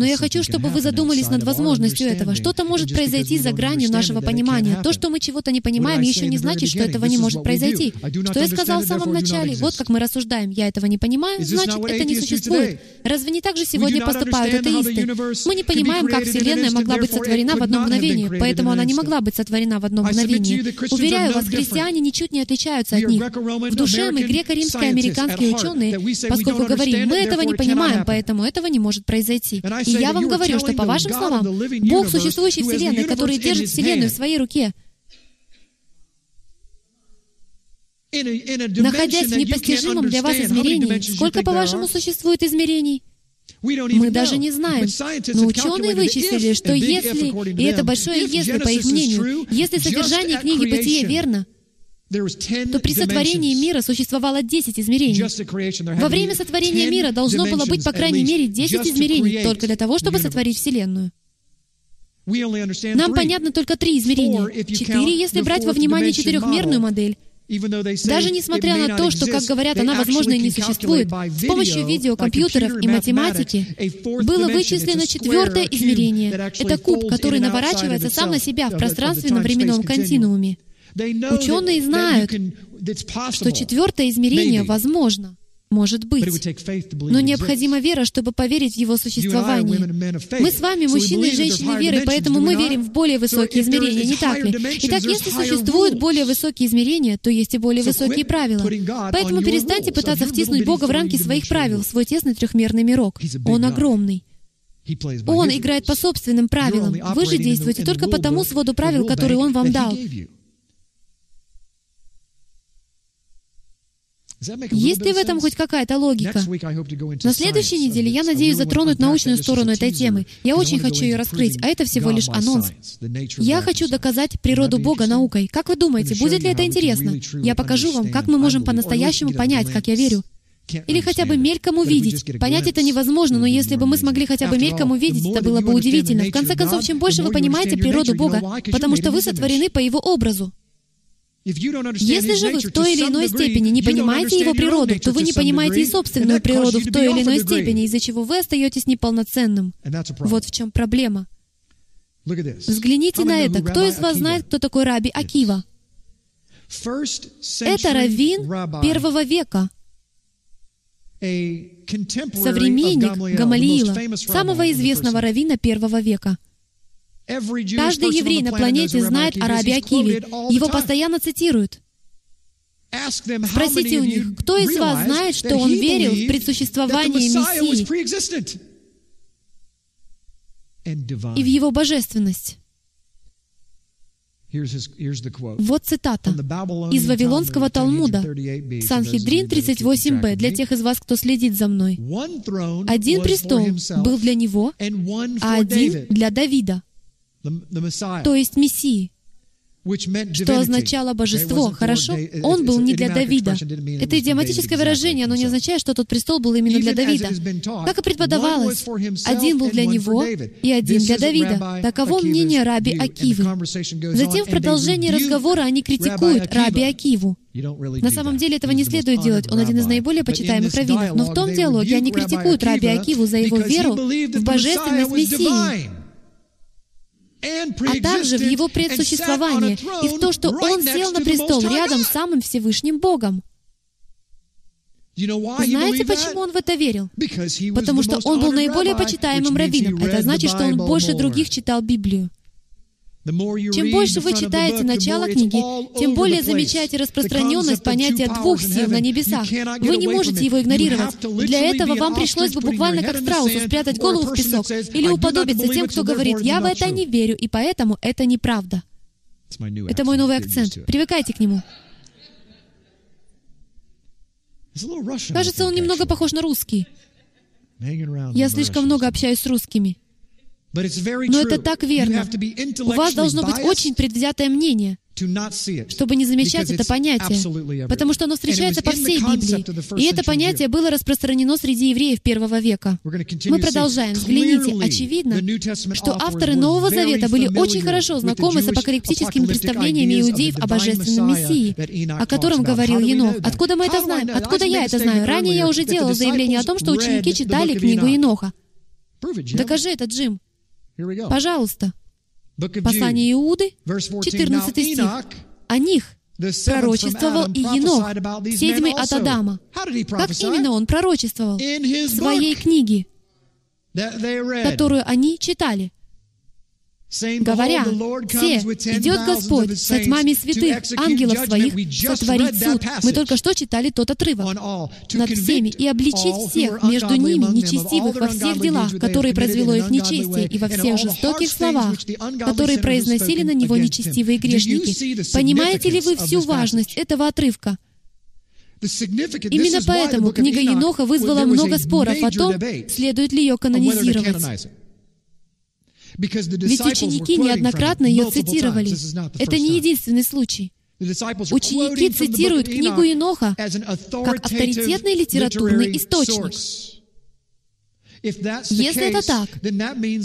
Но я хочу, чтобы вы задумались над возможностью этого. Что-то может произойти за гранью нашего понимания. То, что мы чего-то не понимаем, еще не значит, что этого не может произойти. Что я сказал в самом начале? Вот как мы рассуждаем. Я этого не понимаю, значит, это не существует. Разве не так же сегодня поступают атеисты? Мы не понимаем, как Вселенная могла быть сотворена в одно мгновение, поэтому она не могла быть сотворена в одно мгновение. Уверяю вас, христиане ничуть не отличаются от них. В душе мы греко-римские американские ученые, поскольку говорим, мы этого не понимаем, поэтому этого не может произойти. И я вам говорю, что по вашим словам, Бог, существующий в Вселенной, который держит Вселенную в своей руке, находясь в непостижимом для вас измерении, сколько, по-вашему, существует измерений? Мы даже не знаем. Но ученые вычислили, что если, и это большое если, по их мнению, если содержание книги «Бытие» верно, то при сотворении мира существовало 10 измерений. Во время сотворения мира должно было быть, по крайней мере, 10 измерений, только для того, чтобы сотворить Вселенную. Нам понятно только три измерения. Четыре, если брать во внимание четырехмерную модель. Даже несмотря на то, что, как говорят, она, возможно, и не существует, с помощью видеокомпьютеров и математики было вычислено четвертое измерение. Это куб, который наворачивается сам на себя в пространственно-временном континууме. Ученые знают, что четвертое измерение возможно. Может быть. Но необходима вера, чтобы поверить в его существование. Мы с вами мужчины и женщины веры, поэтому мы верим в более высокие измерения, не так ли? Итак, если существуют более высокие измерения, то есть и более высокие правила. Поэтому перестаньте пытаться втиснуть Бога в рамки своих правил, в свой тесный трехмерный мирок. Он огромный. Он играет по собственным правилам. Вы же действуете только по тому своду правил, который Он вам дал. Есть ли в этом хоть какая-то логика? На следующей неделе я надеюсь затронуть научную сторону этой темы. Я очень хочу ее раскрыть, а это всего лишь анонс. Я хочу доказать природу Бога наукой. Как вы думаете, будет ли это интересно? Я покажу вам, как мы можем по-настоящему понять, как я верю. Или хотя бы мельком увидеть. Понять это невозможно, но если бы мы смогли хотя бы мельком увидеть, это было бы удивительно. В конце концов, чем больше вы понимаете природу Бога, потому что вы сотворены по Его образу. Если же вы в той или иной степени не понимаете его природу, то вы не понимаете и собственную природу в той или иной степени, из-за чего вы остаетесь неполноценным. Вот в чем проблема. Взгляните на это. Кто из вас знает, кто такой Раби Акива? Это раввин первого века, современник Гамалиила, самого известного раввина первого века — Каждый еврей на планете знает о Раби Акиве. Его постоянно цитируют. Спросите у них, кто из вас знает, что он верил в предсуществование Мессии и в его божественность? Вот цитата из Вавилонского Талмуда, Санхедрин 38б, для тех из вас, кто следит за мной. Один престол был для него, а один для Давида то есть Мессии, что означало божество. Хорошо? Он был не для Давида. Это идиоматическое выражение, оно не означает, что тот престол был именно для Давида. Как и преподавалось, один был для него и один для Давида. Таково мнение раби Акивы. Затем в продолжении разговора они критикуют раби Акиву. На самом деле этого не следует делать. Он один из наиболее почитаемых раввинов. Но в том диалоге они критикуют раби Акиву за его веру в божественность Мессии а также в его предсуществование и в то, что он сел на престол рядом с самым Всевышним Богом. Знаете, почему он в это верил? Потому что он был наиболее почитаемым раввином. Это значит, что он больше других читал Библию. Чем больше вы читаете начало книги, тем более замечаете распространенность понятия двух сил на небесах. Вы не можете его игнорировать. Для этого вам пришлось бы буквально как страусу спрятать голову в песок или уподобиться тем, кто говорит, «Я в это не верю, и поэтому это неправда». Это мой новый акцент. Привыкайте к нему. Кажется, он немного похож на русский. Я слишком много общаюсь с русскими. Но это так верно. У вас должно быть очень предвзятое мнение, чтобы не замечать это понятие, потому что оно встречается по всей Библии. И это понятие было распространено среди евреев первого века. Мы продолжаем. Взгляните. Очевидно, что авторы Нового Завета были очень хорошо знакомы с апокалиптическими представлениями иудеев о божественном Мессии, о котором говорил Енох. Откуда мы это знаем? Откуда я это знаю? Ранее я уже делал заявление о том, что ученики читали книгу Еноха. Докажи это, Джим. Пожалуйста. Послание Иуды, 14 стих. О них пророчествовал и Енох, седьмый от Адама. Как именно он пророчествовал? В своей книге, которую они читали говоря, «Все, идет Господь со тьмами святых, ангелов своих, сотворить суд». Мы только что читали тот отрывок. «Над всеми и обличить всех между ними нечестивых во всех делах, которые произвело их нечестие, и во всех жестоких словах, которые произносили на него нечестивые грешники». Понимаете ли вы всю важность этого отрывка? Именно поэтому книга Еноха вызвала много споров о том, следует ли ее канонизировать. Ведь ученики неоднократно ее цитировали. Это не единственный случай. Ученики цитируют книгу Еноха как авторитетный литературный источник. Если это так,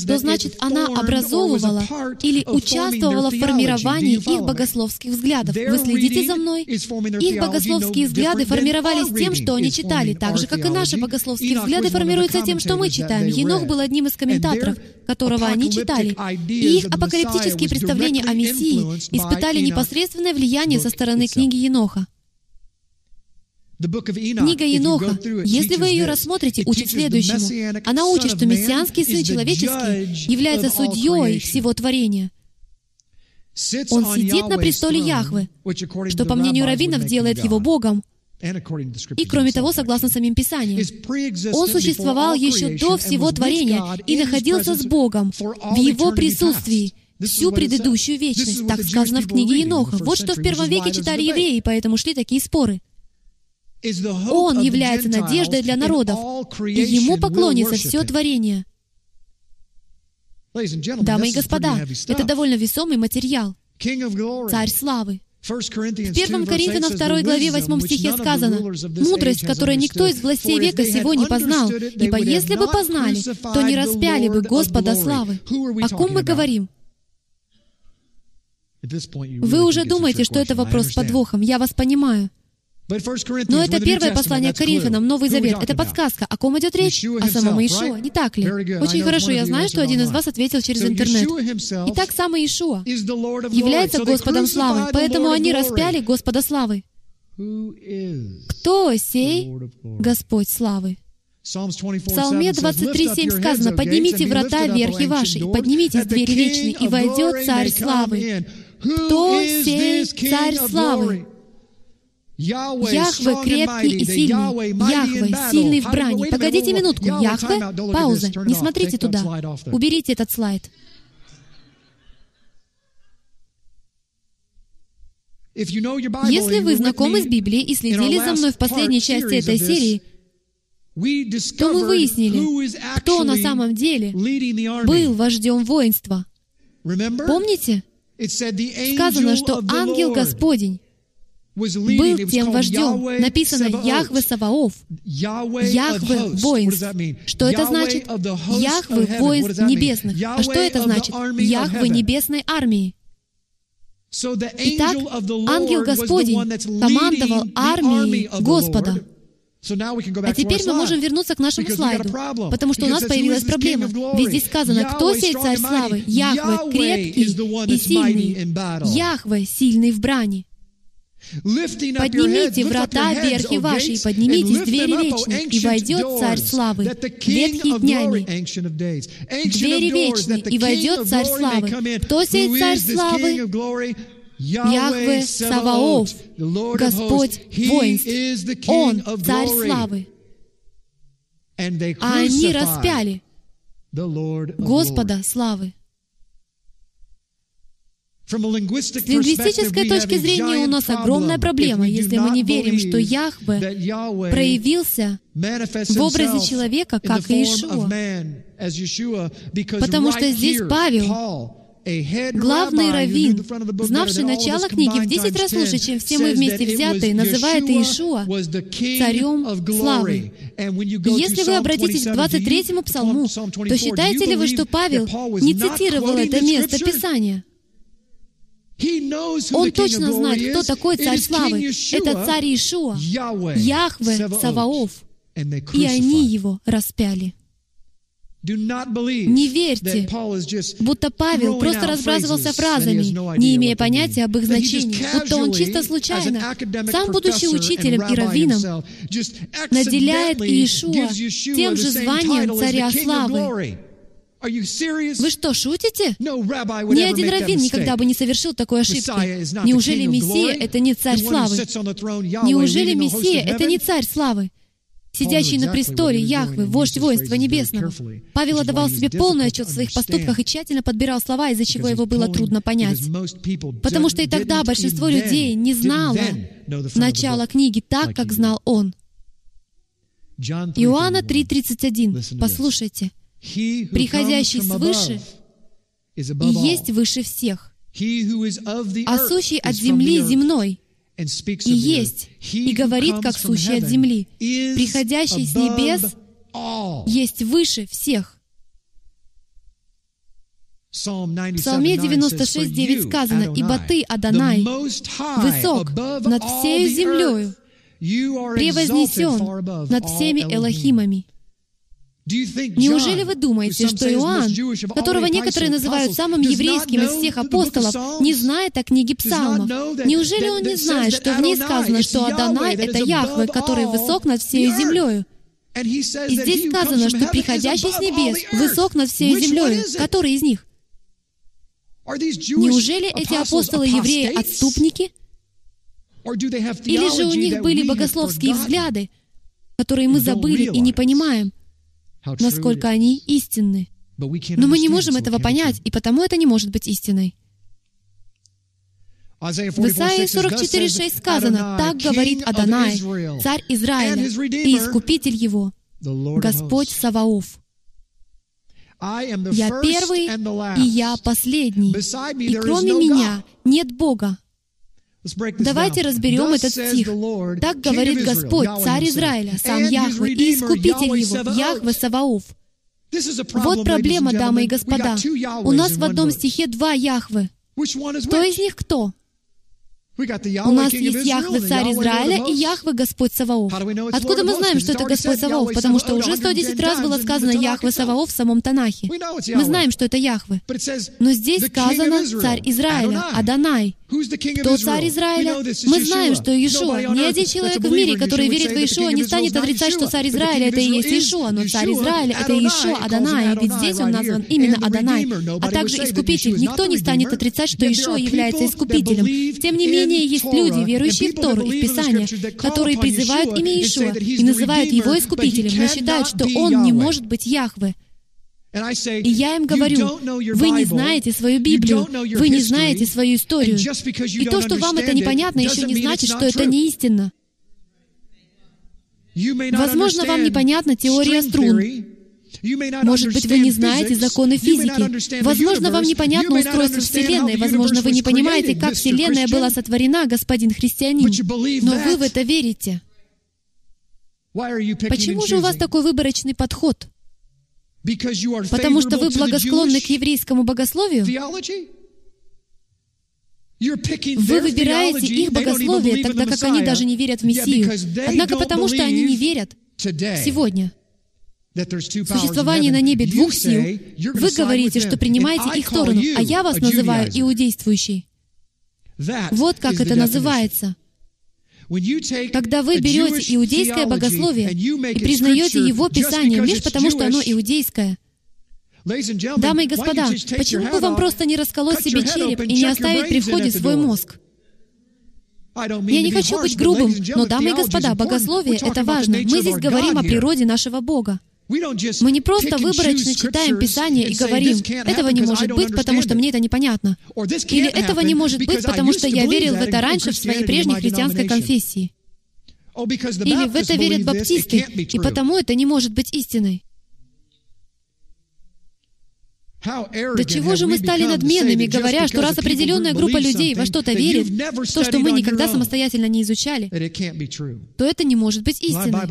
то значит она образовывала или участвовала в формировании их богословских взглядов. Вы следите за мной? Их богословские взгляды формировались тем, что они читали, так же, как и наши богословские взгляды формируются тем, что мы читаем. Енох был одним из комментаторов, которого они читали. И их апокалиптические представления о Мессии испытали непосредственное влияние со стороны книги Еноха. Книга Еноха, если вы ее рассмотрите, учит следующему. Она учит, что Мессианский Сын Человеческий является судьей всего творения. Он сидит на престоле Яхвы, что, по мнению раввинов, делает его Богом. И, кроме того, согласно самим Писаниям, Он существовал еще до всего творения и находился с Богом в Его присутствии всю предыдущую вечность. Так сказано в книге Еноха. Вот что в первом веке читали евреи, поэтому шли такие споры. Он является надеждой для народов, и Ему поклонится все творение. Дамы и господа, это довольно весомый материал. Царь славы. В 1 Коринфянам 2 главе 8 стихе сказано, «Мудрость, которую никто из властей века сего не познал, ибо если бы познали, то не распяли бы Господа славы». О ком мы говорим? Вы уже думаете, что это вопрос с подвохом. Я вас понимаю. Но это первое послание к Коринфянам, Новый Завет. Это подсказка. О ком идет речь? О самом Иешуа, не так ли? Очень хорошо. Я знаю, что один из вас ответил через интернет. Итак, сам Иешуа является Господом славы, поэтому они распяли Господа славы. Кто сей Господь славы? В Псалме 23.7 сказано, «Поднимите врата верхи ваши, и поднимитесь двери вечные, и войдет Царь славы». Кто сей Царь славы? Яхве крепкий и сильный. Яхве сильный в брани. Погодите минутку. Яхве? Пауза. Не смотрите туда. Уберите этот слайд. Если вы знакомы с Библией и следили за мной в последней части этой серии, то мы выяснили, кто на самом деле был вождем воинства. Помните? Сказано, что ангел Господень был тем вождем. Написано Яхве Саваоф, Яхве воинств. Что это значит? Яхве воинств небесных. А что это значит? Яхве небесной армии. Итак, ангел Господень командовал армией Господа. А теперь мы можем вернуться к нашему слайду, потому что у нас появилась проблема. Ведь здесь сказано, кто сей царь славы? Яхве крепкий и сильный. Яхве сильный в брани. Поднимите врата верхи ваши, и поднимитесь двери вечные, и войдет Царь Славы, ветхий днями. Двери вечные, и войдет Царь Славы. Кто сей Царь Славы? Яхве Саваоф, Господь воинств. Он Царь Славы. А они распяли Господа Славы. С лингвистической точки зрения у нас огромная проблема, если мы не верим, что Яхве проявился в образе человека, как Иешуа. Потому что здесь Павел Главный раввин, знавший начало книги в 10 раз лучше, чем все мы вместе взятые, называет Иешуа царем славы. И если вы обратитесь к 23-му псалму, то считаете ли вы, что Павел не цитировал это место Писания? Он точно знает, кто такой царь славы. Это царь Иешуа, Яхве Саваоф. И они его распяли. Не верьте, будто Павел просто разбрасывался фразами, не имея понятия об их значении, будто он чисто случайно, сам будучи учителем и раввином, наделяет Иешуа тем же званием царя славы. Вы что, шутите? Ни один раввин никогда бы не совершил такой ошибки. Неужели Мессия — это не царь славы? Неужели Мессия — это не царь славы? сидящий на престоле, Яхвы, вождь воинства небесного. Павел отдавал себе полный отчет в своих поступках и тщательно подбирал слова, из-за чего его было трудно понять. Потому что и тогда большинство людей не знало начала книги так, как знал он. Иоанна 3.31. Послушайте. «Приходящий свыше и есть выше всех, а сущий от земли земной, и есть, и говорит, как сущий от земли, приходящий с небес есть выше всех. В Псалме 96.9 сказано, «Ибо Ты, Адонай, высок над всею землею, превознесен над всеми Элохимами». Неужели вы думаете, что Иоанн, которого некоторые называют самым еврейским из всех апостолов, не знает о книге Псалмов? Неужели он не знает, что в ней сказано, что Адонай — это Яхве, который высок над всей землею? И здесь сказано, что приходящий с небес высок над всей землей. Который из них? Неужели эти апостолы-евреи отступники? Или же у них были богословские взгляды, которые мы забыли и не понимаем? Насколько они истинны. Но мы не можем этого понять, и потому это не может быть истиной. В Исаии 44.6 сказано, «Так говорит Адонай, царь Израиля и искупитель его, Господь Саваоф. Я первый, и я последний, и кроме меня нет Бога, Давайте разберем этот стих. Так говорит Господь, Царь Израиля, сам Яхве и Искупитель его, Яхве Саваоф. Вот проблема, дамы и господа. У нас в одном стихе два Яхвы. Кто из них кто? У нас есть Яхве, царь Израиля, и Яхве, Господь Саваоф. Откуда мы знаем, что это Господь Саваоф? Потому что уже 110 раз было сказано Яхве Саваоф в самом Танахе. Мы знаем, что это Яхве. Но здесь сказано царь Израиля, Адонай. Кто царь Израиля? Мы знаем, что Иешуа. Ни один человек в мире, который верит в Иешуа, не станет отрицать, что царь Израиля — это и есть Иешуа, но царь Израиля — это Иешуа Адонай, ведь здесь он назван именно Адонай, а также Искупитель. Никто не станет отрицать, что Иешуа является Искупителем. Тем не менее, есть люди, верующие в Тору и в Писание, которые призывают имя Иешуа и называют его Искупителем, но считают, что он не может быть Яхве. И я им говорю, вы не знаете свою Библию, вы не знаете свою историю. И то, что вам это непонятно, еще не значит, что это не истинно. Возможно, вам непонятна теория струн. Может быть, вы не знаете законы физики. Возможно, вам непонятно устройство Вселенной. Возможно, вы не понимаете, как Вселенная была сотворена, господин христианин. Но вы в это верите. Почему же у вас такой выборочный подход? Потому что вы благосклонны к еврейскому богословию? Вы выбираете их богословие, тогда как они даже не верят в Мессию. Однако потому что они не верят сегодня в существовании на небе двух сил, вы говорите, что принимаете их сторону, а я вас называю иудействующей. Вот как это называется. Когда вы берете иудейское богословие и признаете его Писанием лишь потому, что оно иудейское, Дамы и господа, почему бы вам просто не расколоть себе череп и не оставить при входе свой мозг? Я не хочу быть грубым, но, дамы и господа, богословие — это важно. Мы здесь говорим о природе нашего Бога. Мы не просто выборочно читаем Писание и говорим, этого не может быть, потому что мне это непонятно. Или этого не может быть, потому что я верил в это раньше в своей прежней христианской конфессии. Или в это верят баптисты, и потому это не может быть истиной. До чего же мы стали надменными, говоря, что раз определенная группа людей во что-то верит, то, что мы никогда самостоятельно не изучали, то это не может быть истиной.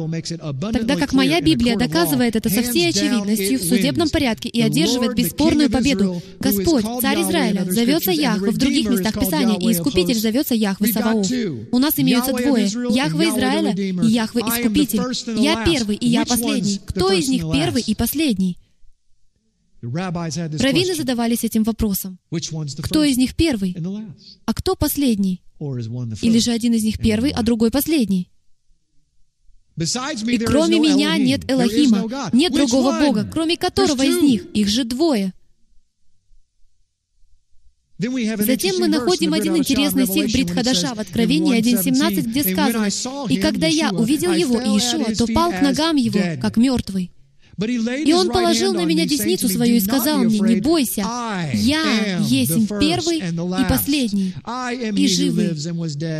Тогда как моя Библия доказывает это со всей очевидностью в судебном порядке и одерживает бесспорную победу. Господь, царь Израиля, зовется Яхве в других местах Писания, и Искупитель зовется Яхве Саваоф. У нас имеются двое — Яхве Израиля и Яхве Искупитель. Я первый и я последний. Кто из них первый и последний? Раввины задавались этим вопросом. Кто из них первый? А кто последний? Или же один из них первый, а другой последний? И кроме меня нет Элохима, нет другого Бога, кроме которого из них, их же двое. Затем мы находим один интересный стих Брит Хадаша в Откровении 1.17, где сказано, «И когда я увидел его, Иешуа, то пал к ногам его, как мертвый». И он положил на меня десницу свою и сказал мне, «Не бойся, я есть первый и последний, и живый,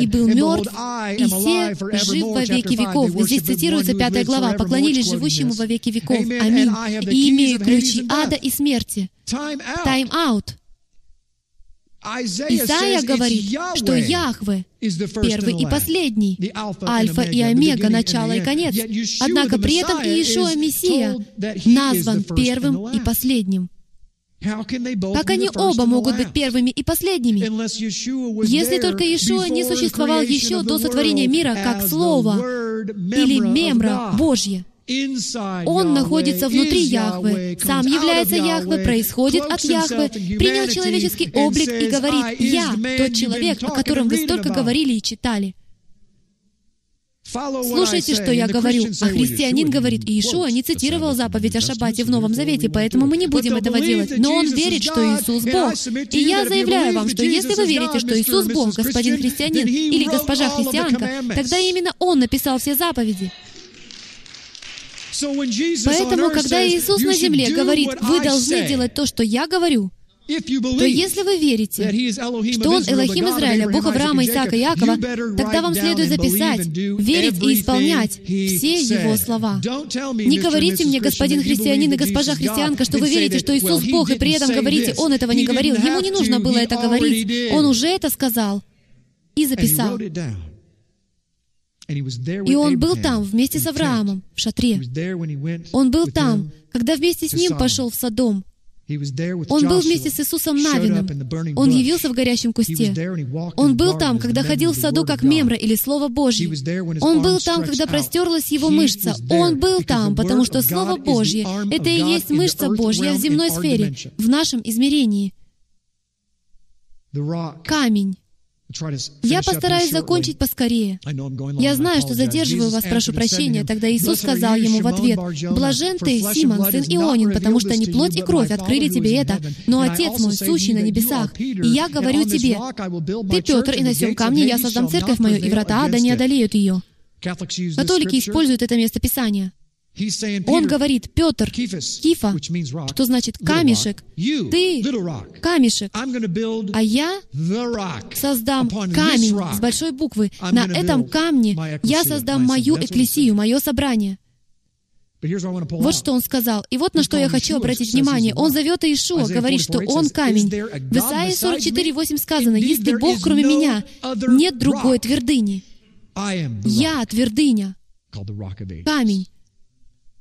и был мертв, и все жив во веки веков». Здесь цитируется пятая глава, «Поклонились живущему во веки веков. Аминь. И имею ключи ада и смерти». Тайм-аут. Исайя говорит, что Яхве первый и последний, Альфа и Омега, начало и конец. Однако при этом Иешуа Мессия назван первым и последним. Как они оба могут быть первыми и последними? Если только Иешуа не существовал еще до сотворения мира как Слово или Мемра Божье. Он находится внутри Яхвы, сам является Яхвы, происходит от Яхвы, принял человеческий облик и говорит, «Я тот человек, о котором вы столько говорили и читали». Слушайте, что я говорю. А христианин говорит, Иешуа не цитировал заповедь о Шаббате в Новом Завете, поэтому мы не будем этого делать. Но он верит, что Иисус Бог. И я заявляю вам, что если вы верите, что Иисус Бог, господин христианин или госпожа христианка, тогда именно Он написал все заповеди. Поэтому, когда Иисус на земле говорит, «Вы должны делать то, что я говорю», то если вы верите, что Он Элохим Израиля, Бог Авраама, Исаака, Якова, тогда вам следует записать, верить и исполнять все Его слова. Не говорите мне, господин христианин и госпожа христианка, что вы верите, что Иисус Бог, и при этом говорите, Он этого не говорил. Ему не нужно было это говорить. Он уже это сказал и записал. И он был там вместе с Авраамом, в шатре. Он был там, когда вместе с ним пошел в Содом. Он был вместе с Иисусом Навином. Он явился в горящем кусте. Он был там, когда ходил в саду как мемра или Слово Божье. Он был там, когда простерлась его мышца. Он был там, потому что Слово Божье — это и есть мышца Божья в земной сфере, в нашем измерении. Камень. Я постараюсь закончить поскорее. Я знаю, что задерживаю вас, прошу прощения. Тогда Иисус сказал ему в ответ, «Блажен ты, Симон, сын Ионин, потому что не плоть и кровь открыли тебе это, но Отец мой, сущий на небесах. И я говорю тебе, ты, Петр, и на сем камне я создам церковь мою, и врата ада не одолеют ее». Католики используют это место Писания. Он говорит, Петр, Кифа, что значит камешек. Ты камешек, а я создам камень с большой буквы. На этом камне я создам мою экклесию, мое собрание. Вот что он сказал. И вот на что я хочу обратить внимание. Он зовет Иешуа, говорит, что он камень. В Исаии 44.8 сказано, «Если Бог, кроме меня, нет другой твердыни, я твердыня, камень,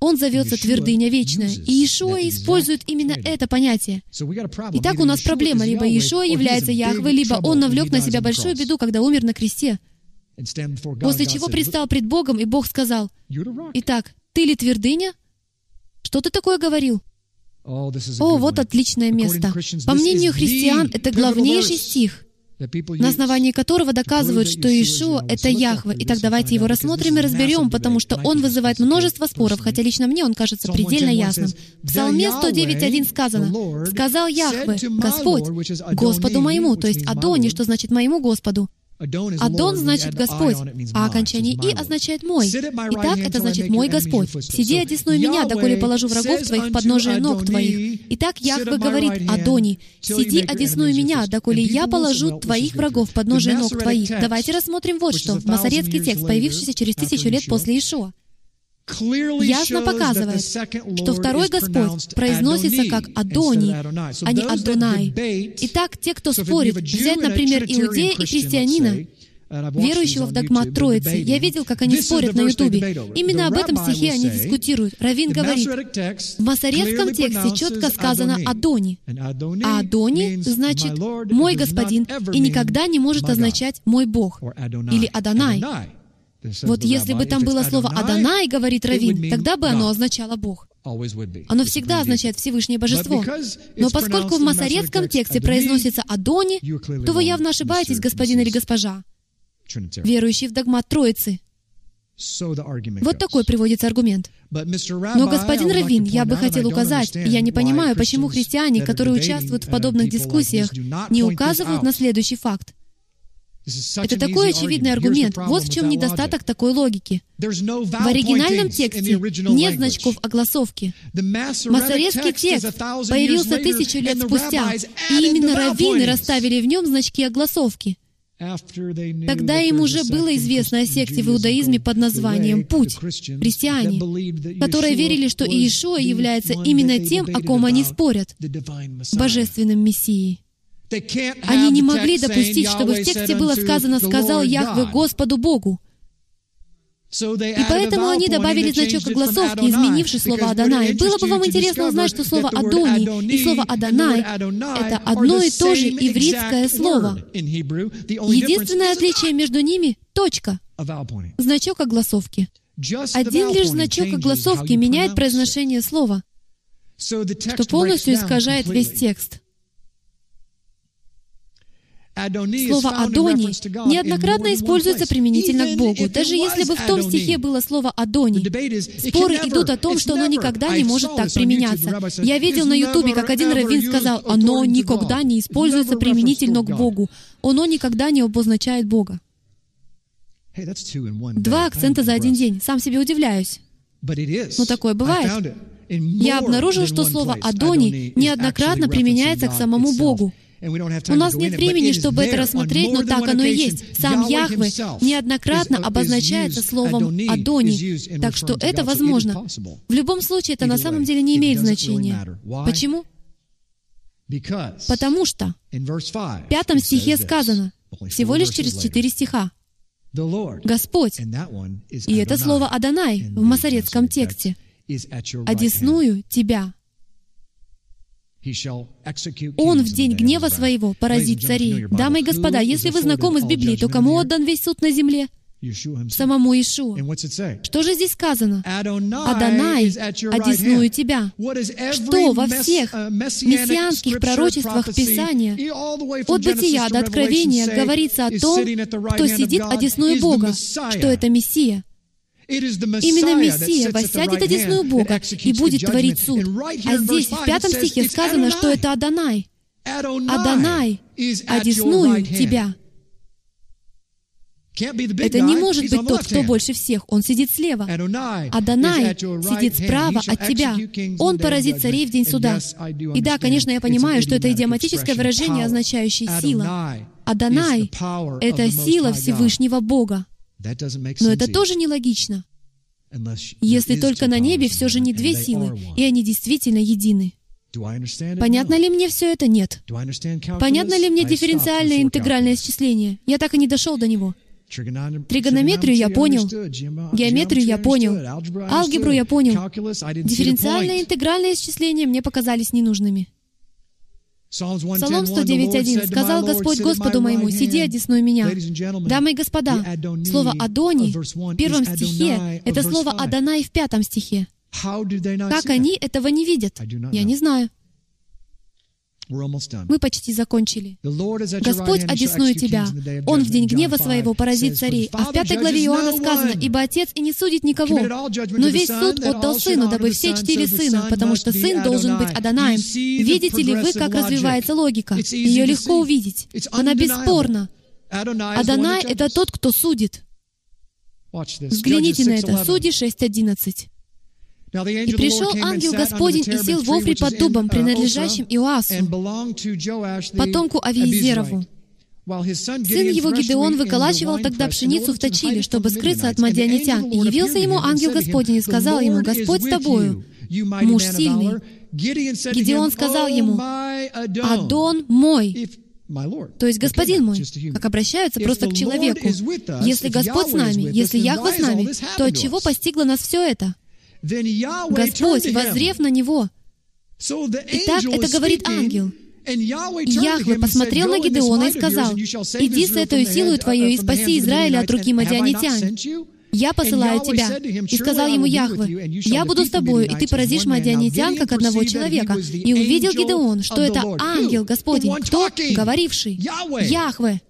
он зовется твердыня вечная. И Иешуа использует именно это понятие. Итак, у нас проблема. Либо Иешуа является Яхве, либо он навлек на себя большую беду, когда умер на кресте. После чего предстал пред Богом, и Бог сказал, «Итак, ты ли твердыня? Что ты такое говорил?» О, вот отличное место. По мнению христиан, это главнейший стих на основании которого доказывают, что Иешуа — это Яхва. Итак, давайте его рассмотрим и разберем, потому что он вызывает множество споров, хотя лично мне он кажется предельно ясным. В Псалме 109.1 сказано, «Сказал Яхве, Господь, Господу моему», то есть Адони, что значит «моему Господу». Адон значит Господь, а окончание «и» означает «мой». Итак, это значит «мой Господь». «Сиди, одесную меня, доколе положу врагов твоих под подножие ног твоих». Итак, Яхве говорит Адони, «Сиди, одесную меня, доколе я положу твоих врагов под подножие ног твоих». Давайте рассмотрим вот что. Масорецкий текст, появившийся через тысячу лет после Ишуа. Ясно показывает, что второй Господь произносится как Адони, а не Адонай. Итак, те, кто спорит, взять, например, иудея и христианина, верующего в догмат Троицы. Я видел, как они спорят на Ютубе. Именно об этом стихе они дискутируют. Равин говорит, в масорецком тексте четко сказано «Адони». А «Адони» значит «мой господин» и никогда не может означать «мой Бог» или «Адонай». Вот если бы там было слово «Адонай», говорит Равин, тогда бы оно означало «Бог». Оно всегда означает Всевышнее Божество. Но поскольку в масорецком тексте произносится «Адони», то вы явно ошибаетесь, господин или госпожа верующий в догмат Троицы. Вот такой приводится аргумент. Но, господин Равин, я бы хотел указать, я не понимаю, почему христиане, которые участвуют в подобных дискуссиях, не указывают на следующий факт. Это такой очевидный аргумент. Вот в чем недостаток такой логики. В оригинальном тексте нет значков огласовки. Масорецкий текст появился тысячу лет спустя, и именно раввины расставили в нем значки огласовки. Тогда им уже было известно о секте в иудаизме под названием «Путь» — христиане, которые верили, что Иешуа является именно тем, о ком они спорят — божественным Мессией. Они не могли допустить, чтобы в тексте было сказано «сказал Яхве Господу Богу». И поэтому они добавили значок огласовки, изменивший слово «Адонай». Было бы вам интересно узнать, что слово «Адони» и слово «Адонай» — это одно и то же ивритское слово. Единственное отличие между ними — точка, значок огласовки. Один лишь значок огласовки меняет произношение слова, что полностью искажает весь текст. Слово «Адони» неоднократно используется применительно к Богу. Даже если бы в том стихе было слово «Адони», споры идут о том, что оно никогда не может так применяться. Я видел на Ютубе, как один раввин сказал, «Оно никогда не используется применительно к Богу. Оно никогда не обозначает Бога». Два акцента за один день. Сам себе удивляюсь. Но такое бывает. Я обнаружил, что слово «Адони» неоднократно применяется к самому Богу. У нас нет времени, чтобы это рассмотреть, но так оно и есть. Сам Яхве неоднократно обозначается словом «Адони», так что это возможно. В любом случае, это на самом деле не имеет значения. Почему? Потому что в пятом стихе сказано, всего лишь через четыре стиха, Господь, и это слово «Адонай» в масорецком тексте, «одесную тебя». Он в день гнева своего поразит царей. Дамы и господа, если вы знакомы с Библией, то кому отдан весь суд на земле? Самому Ишуа. Что же здесь сказано? «Адонай, одесную тебя». Что во всех uh, мессианских пророчествах Писания от Бытия до Откровения говорится о том, кто сидит одесную Бога, что это Мессия. Именно Мессия воссядет одесную Бога и будет творить суд. А здесь, в пятом стихе, сказано, что это Адонай. Адонай, одесную тебя. Это не может быть тот, кто больше всех. Он сидит слева. Адонай сидит справа от тебя. Он поразит царей в день суда. И да, конечно, я понимаю, что это идиоматическое выражение, означающее «сила». Адонай — это сила Всевышнего Бога. Но это тоже нелогично, если только на небе все же не две силы, и они действительно едины. Понятно ли мне все это? Нет. Понятно ли мне дифференциальное и интегральное исчисление? Я так и не дошел до него. Тригонометрию я понял, геометрию я понял, алгебру я понял. Дифференциальное и интегральное исчисление мне показались ненужными. Псалом 109.1. «Сказал Господь Господу моему, сиди одесную меня». Дамы и господа, слово «Адони» в первом стихе — это слово «Адонай» в пятом стихе. Как они этого не видят? Я не знаю. Мы почти закончили. Господь одесную тебя. Он в день гнева своего поразит царей. А в пятой главе Иоанна сказано, «Ибо Отец и не судит никого, но весь суд отдал Сыну, дабы все четыре Сына, потому что Сын должен быть Адонаем». Видите ли вы, как развивается логика? Ее легко увидеть. Она бесспорна. Адонай — это тот, кто судит. Взгляните на это. Судьи 6.11. И пришел ангел Господень и сел в Офре под дубом, принадлежащим Иоасу, потомку Авиезерову. Сын его Гидеон выколачивал тогда пшеницу в точиле, чтобы скрыться от мадианитян. И явился ему ангел Господень и сказал ему, «Господь с тобою, муж сильный». Гидеон сказал ему, «Адон мой». То есть господин мой, как обращаются просто к человеку. Если Господь с нами, если Яхва с нами, то от чего постигло нас все это? Господь, возрев на него. Итак, это говорит ангел. Яхве посмотрел на Гидеона и сказал, «Иди с этой силой твоей и спаси Израиля от руки мадианитян. Я посылаю тебя». И сказал ему Яхве, «Я буду с тобою, и ты поразишь мадианитян, как одного человека». И увидел Гидеон, что это ангел Господень. Кто? Говоривший. Яхве.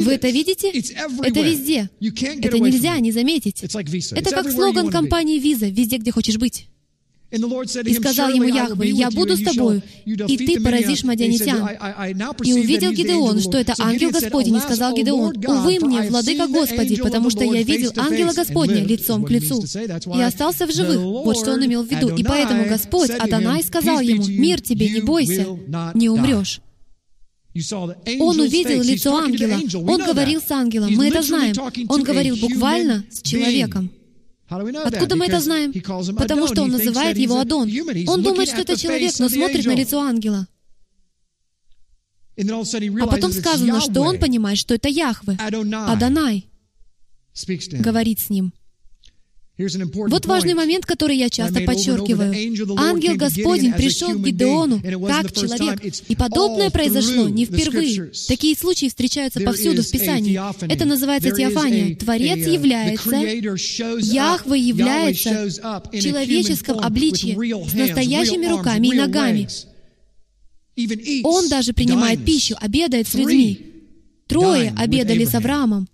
Вы это видите? Это везде. Это нельзя не заметить. Это как слоган компании Visa «Везде, где хочешь быть». И сказал ему Яхве, «Я буду с тобою, и ты поразишь мадянитян». И увидел Гидеон, что это ангел Господень, и сказал Гидеон, «Увы мне, владыка Господи, потому что я видел ангела Господня лицом к лицу, и остался в живых». Вот что он имел в виду. И поэтому Господь, Адонай, сказал ему, «Мир тебе, не бойся, не умрешь». Он увидел лицо ангела. Он говорил с ангелом. Мы это знаем. Он говорил буквально с человеком. Откуда мы это знаем? Потому что он называет его Адон. Он думает, что это человек, но смотрит на лицо ангела. А потом сказано, что он понимает, что это Яхве, Адонай, говорит с ним. Вот важный момент, который я часто подчеркиваю. Ангел Господень пришел к Гидеону как человек. И подобное произошло не впервые. Такие случаи встречаются повсюду в Писании. Это называется теофания. Творец является, Яхве является в человеческом обличье с настоящими руками и ногами. Он даже принимает пищу, обедает с людьми. Трое обедали с Авраамом.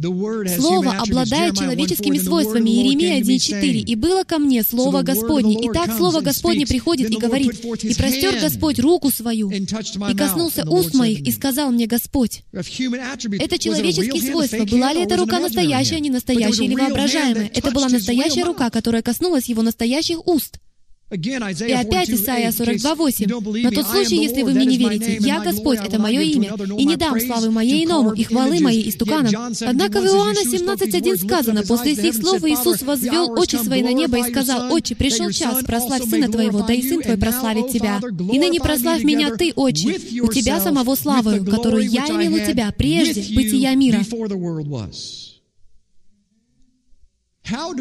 Слово обладает человеческими свойствами. Иеремия 1.4. «И было ко мне Слово Господне». И так Слово Господне приходит и говорит, «И простер Господь руку свою, и коснулся уст моих, и сказал мне Господь». Это человеческие свойства. Была ли эта рука настоящая, а не настоящая или воображаемая? Это была настоящая рука, которая коснулась его настоящих уст. И опять Исайя 42.8. «На тот случай, если вы мне не верите, я Господь, это мое имя, и не дам славы моей иному, и хвалы моей истуканам». Однако в Иоанна 17.1 сказано, «После сих слов Иисус возвел очи свои на небо и сказал, «Отче, пришел час, прославь Сына Твоего, да и Сын Твой прославит Тебя. И ныне прославь меня Ты, Отче, у Тебя самого славою, которую я имел у Тебя прежде бытия мира».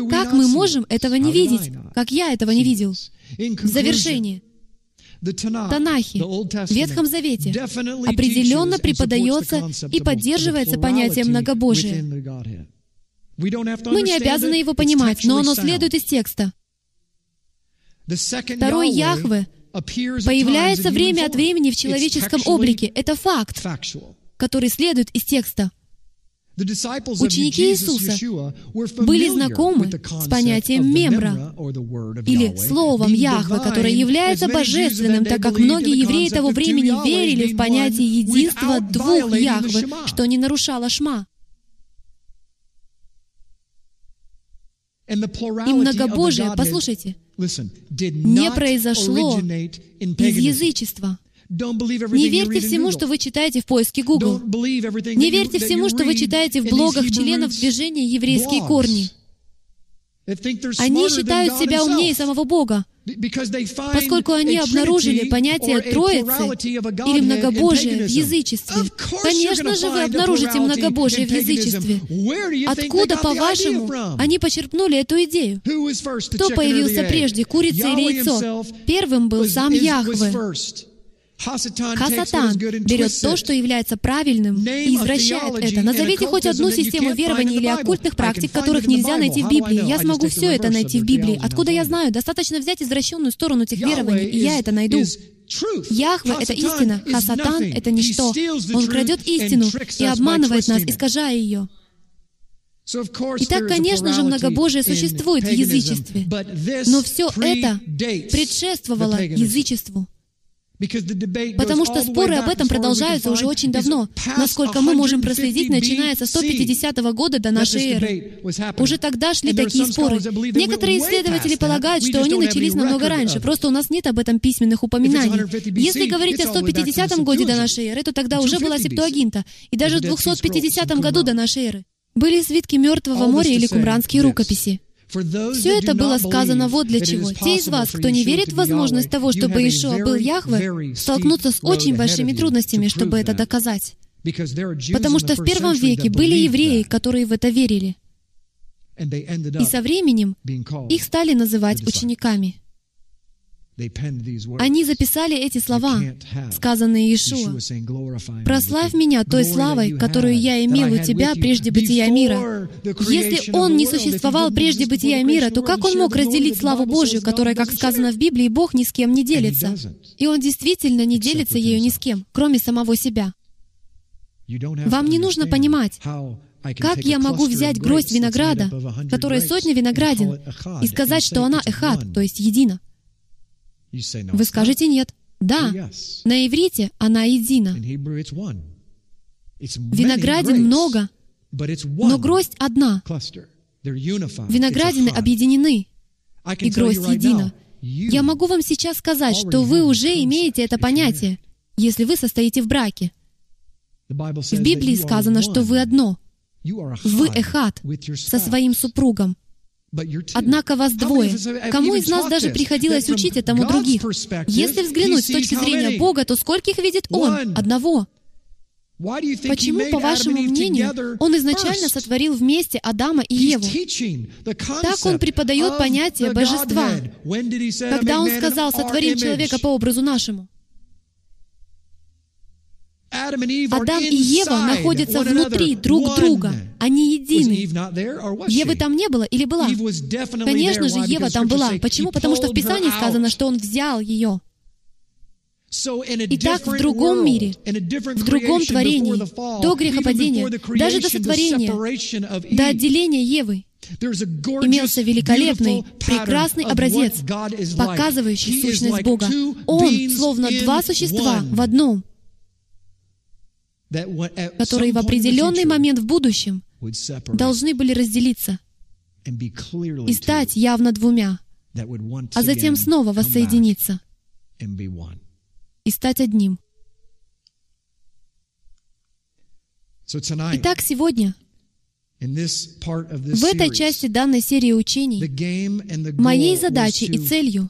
Как мы можем этого не видеть, как я этого не видел? В завершение. Танахи, в Ветхом Завете, определенно преподается и поддерживается понятие многобожия. Мы не обязаны его понимать, но оно следует из текста. Второй Яхве появляется время от времени в человеческом облике. Это факт, который следует из текста. Ученики Иисуса были знакомы с понятием мемра или словом Яхве, которое является божественным, так как многие евреи того времени верили в понятие единства двух Яхве, что не нарушало Шма. И многобожие, послушайте, не произошло из язычества. Не верьте всему, что вы читаете в поиске Google. Не верьте всему, что вы читаете в блогах членов движения «Еврейские корни». Они считают себя умнее самого Бога, поскольку они обнаружили понятие Троицы или многобожия в язычестве. Конечно же, вы обнаружите многобожие в язычестве. Откуда, по-вашему, они почерпнули эту идею? Кто появился прежде, курица или яйцо? Первым был сам Яхве. Хасатан берет то, что является правильным, и извращает это. Назовите хоть одну систему верований или оккультных практик, которых нельзя найти в Библии. Я смогу все это найти в Библии. Откуда я знаю? Достаточно взять извращенную сторону тех верований, и я это найду. Яхве — это истина, Хасатан — это ничто. Он крадет истину и обманывает нас, искажая ее. Итак, конечно же, многобожие существует в язычестве, но все это предшествовало язычеству. Потому что споры об этом продолжаются уже очень давно, насколько мы можем проследить, начиная со 150 года до нашей эры. Уже тогда шли такие споры. Некоторые исследователи полагают, что они начались намного раньше, просто у нас нет об этом письменных упоминаний. Если говорить о 150 годе до нашей эры, то тогда уже была Септуагинта, и даже в 250 году до нашей эры были свитки Мертвого моря или кумранские рукописи. Все это было сказано вот для чего. Те из вас, кто не верит в возможность того, чтобы Ишуа был Яхве, столкнутся с очень большими трудностями, чтобы это доказать. Потому что в первом веке были евреи, которые в это верили. И со временем их стали называть учениками. Они записали эти слова, сказанные Иешуа. «Прославь меня той славой, которую я имел у тебя прежде бытия мира». Если Он не существовал прежде бытия мира, то как Он мог разделить славу Божью, которая, как сказано в Библии, Бог ни с кем не делится? И Он действительно не делится ею ни с кем, кроме самого себя. Вам не нужно понимать, как я могу взять гроздь винограда, которая сотня виноградин, и сказать, что она эхат, то есть едина? Вы скажете нет. Да, на иврите она едина. Виноградин много, но гроздь одна. Виноградины объединены, и гроздь едина. Я могу вам сейчас сказать, что вы уже имеете это понятие, если вы состоите в браке. В Библии сказано, что вы одно. Вы эхат со своим супругом. Однако вас двое. Кому из нас даже приходилось учить этому других? Если взглянуть с точки зрения Бога, то скольких видит Он? Одного. Почему, по вашему мнению, Он изначально сотворил вместе Адама и Еву? Так Он преподает понятие божества. Когда Он сказал «сотворим человека по образу нашему», Адам и Ева находятся внутри друг друга. Они едины. Евы там не было или была? Конечно же, Ева там была. Почему? Потому что в Писании сказано, что он взял ее. Итак, в другом мире, в другом творении, до грехопадения, даже до сотворения, до отделения Евы, имелся великолепный, прекрасный образец, показывающий сущность Бога. Он, словно два существа в одном, которые в определенный момент в будущем должны были разделиться и стать явно двумя, а затем снова воссоединиться и стать одним. Итак, сегодня в этой части данной серии учений моей задачей и целью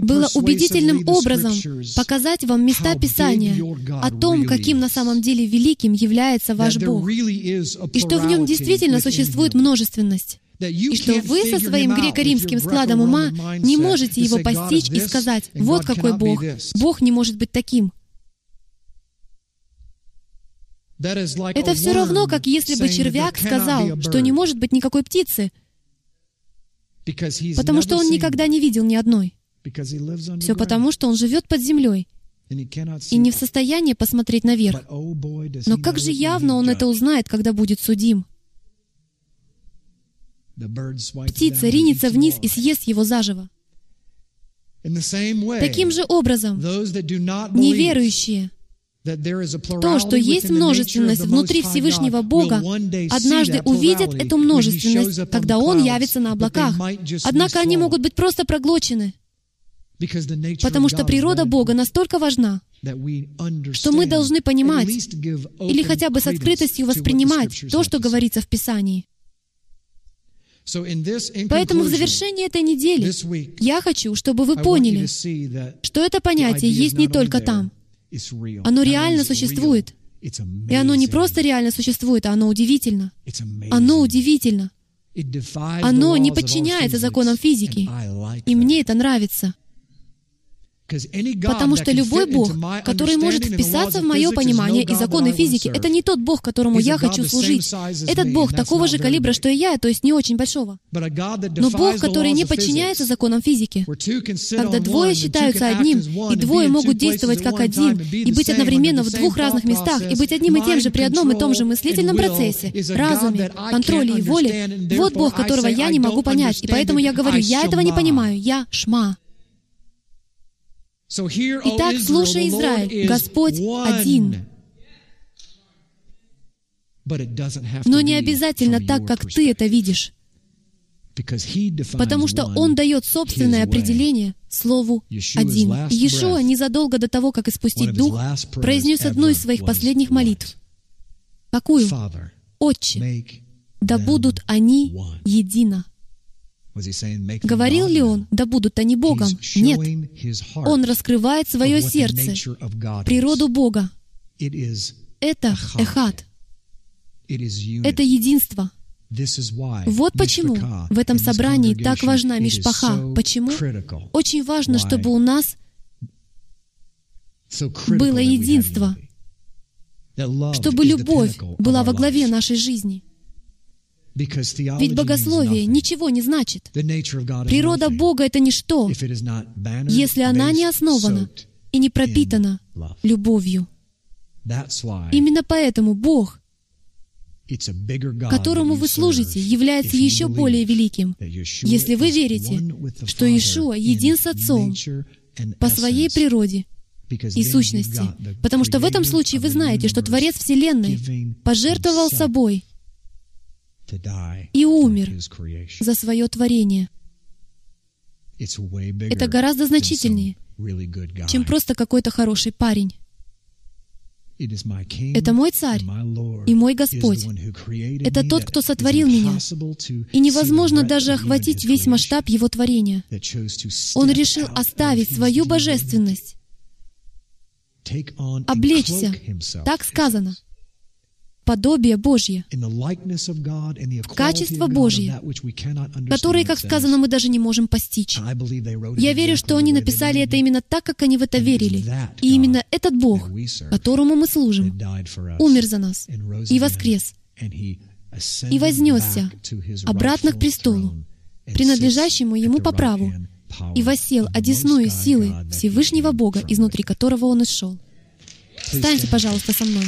было убедительным образом показать вам места Писания о том, каким на самом деле великим является ваш Бог, и что в нем действительно существует множественность, и что вы со своим греко-римским складом ума не можете его постичь и сказать, вот какой Бог, Бог не может быть таким. Это все равно, как если бы червяк сказал, что не может быть никакой птицы, Потому что он никогда не видел ни одной. Все потому, что он живет под землей и не в состоянии посмотреть наверх. Oh, Но как же явно он это узнает, когда будет судим? Птица ринется вниз и съест его заживо. Таким же образом, неверующие — то, что есть множественность внутри Всевышнего Бога, однажды увидят эту множественность, когда Он явится на облаках. Однако они могут быть просто проглочены, потому что природа Бога настолько важна, что мы должны понимать или хотя бы с открытостью воспринимать то, что говорится в Писании. Поэтому в завершении этой недели я хочу, чтобы вы поняли, что это понятие есть не только там — оно реально существует. И оно не просто реально существует, а оно удивительно. Оно удивительно. Оно не подчиняется законам физики. И мне это нравится. Потому что любой Бог, который может вписаться в мое понимание и законы физики, это не тот Бог, которому я хочу служить. Этот Бог такого же калибра, что и я, то есть не очень большого. Но Бог, который не подчиняется законам физики. Когда двое считаются одним, и двое могут действовать как один, и быть одновременно в двух разных местах, и быть одним и тем же при одном и том же мыслительном процессе, разуме, контроле и воле, вот Бог, которого я не могу понять. И поэтому я говорю, я этого не понимаю, я шма. Итак, слушай, Израиль, Господь один. Но не обязательно так, как ты это видишь. Потому что Он дает собственное определение Слову «один». Иешуа незадолго до того, как испустить Дух, произнес одну из своих последних молитв. Какую? «Отче, да будут они едино». Говорил ли он, да будут они Богом? Нет. Он раскрывает свое сердце, природу Бога. Это эхат. Это единство. Вот почему в этом собрании так важна мишпаха. Почему? Очень важно, чтобы у нас было единство, чтобы любовь была во главе нашей жизни. Ведь богословие ничего не значит. Природа Бога — это ничто, если она не основана и не пропитана любовью. Именно поэтому Бог которому вы служите, является еще более великим, если вы верите, что Иешуа един с Отцом по своей природе и сущности. Потому что в этом случае вы знаете, что Творец Вселенной пожертвовал собой и умер за свое творение. Это гораздо значительнее, чем просто какой-то хороший парень. Это мой царь и мой Господь. Это тот, кто сотворил меня. И невозможно даже охватить весь масштаб Его творения. Он решил оставить свою божественность, облечься, так сказано, подобие Божье, качество Божье, которое, как сказано, мы даже не можем постичь. Я верю, что они написали это именно так, как они в это верили. И именно этот Бог, которому мы служим, умер за нас и воскрес, и вознесся обратно к престолу, принадлежащему Ему по праву, и восел одесную силы Всевышнего Бога, изнутри которого Он и шел. Встаньте, пожалуйста, со мной.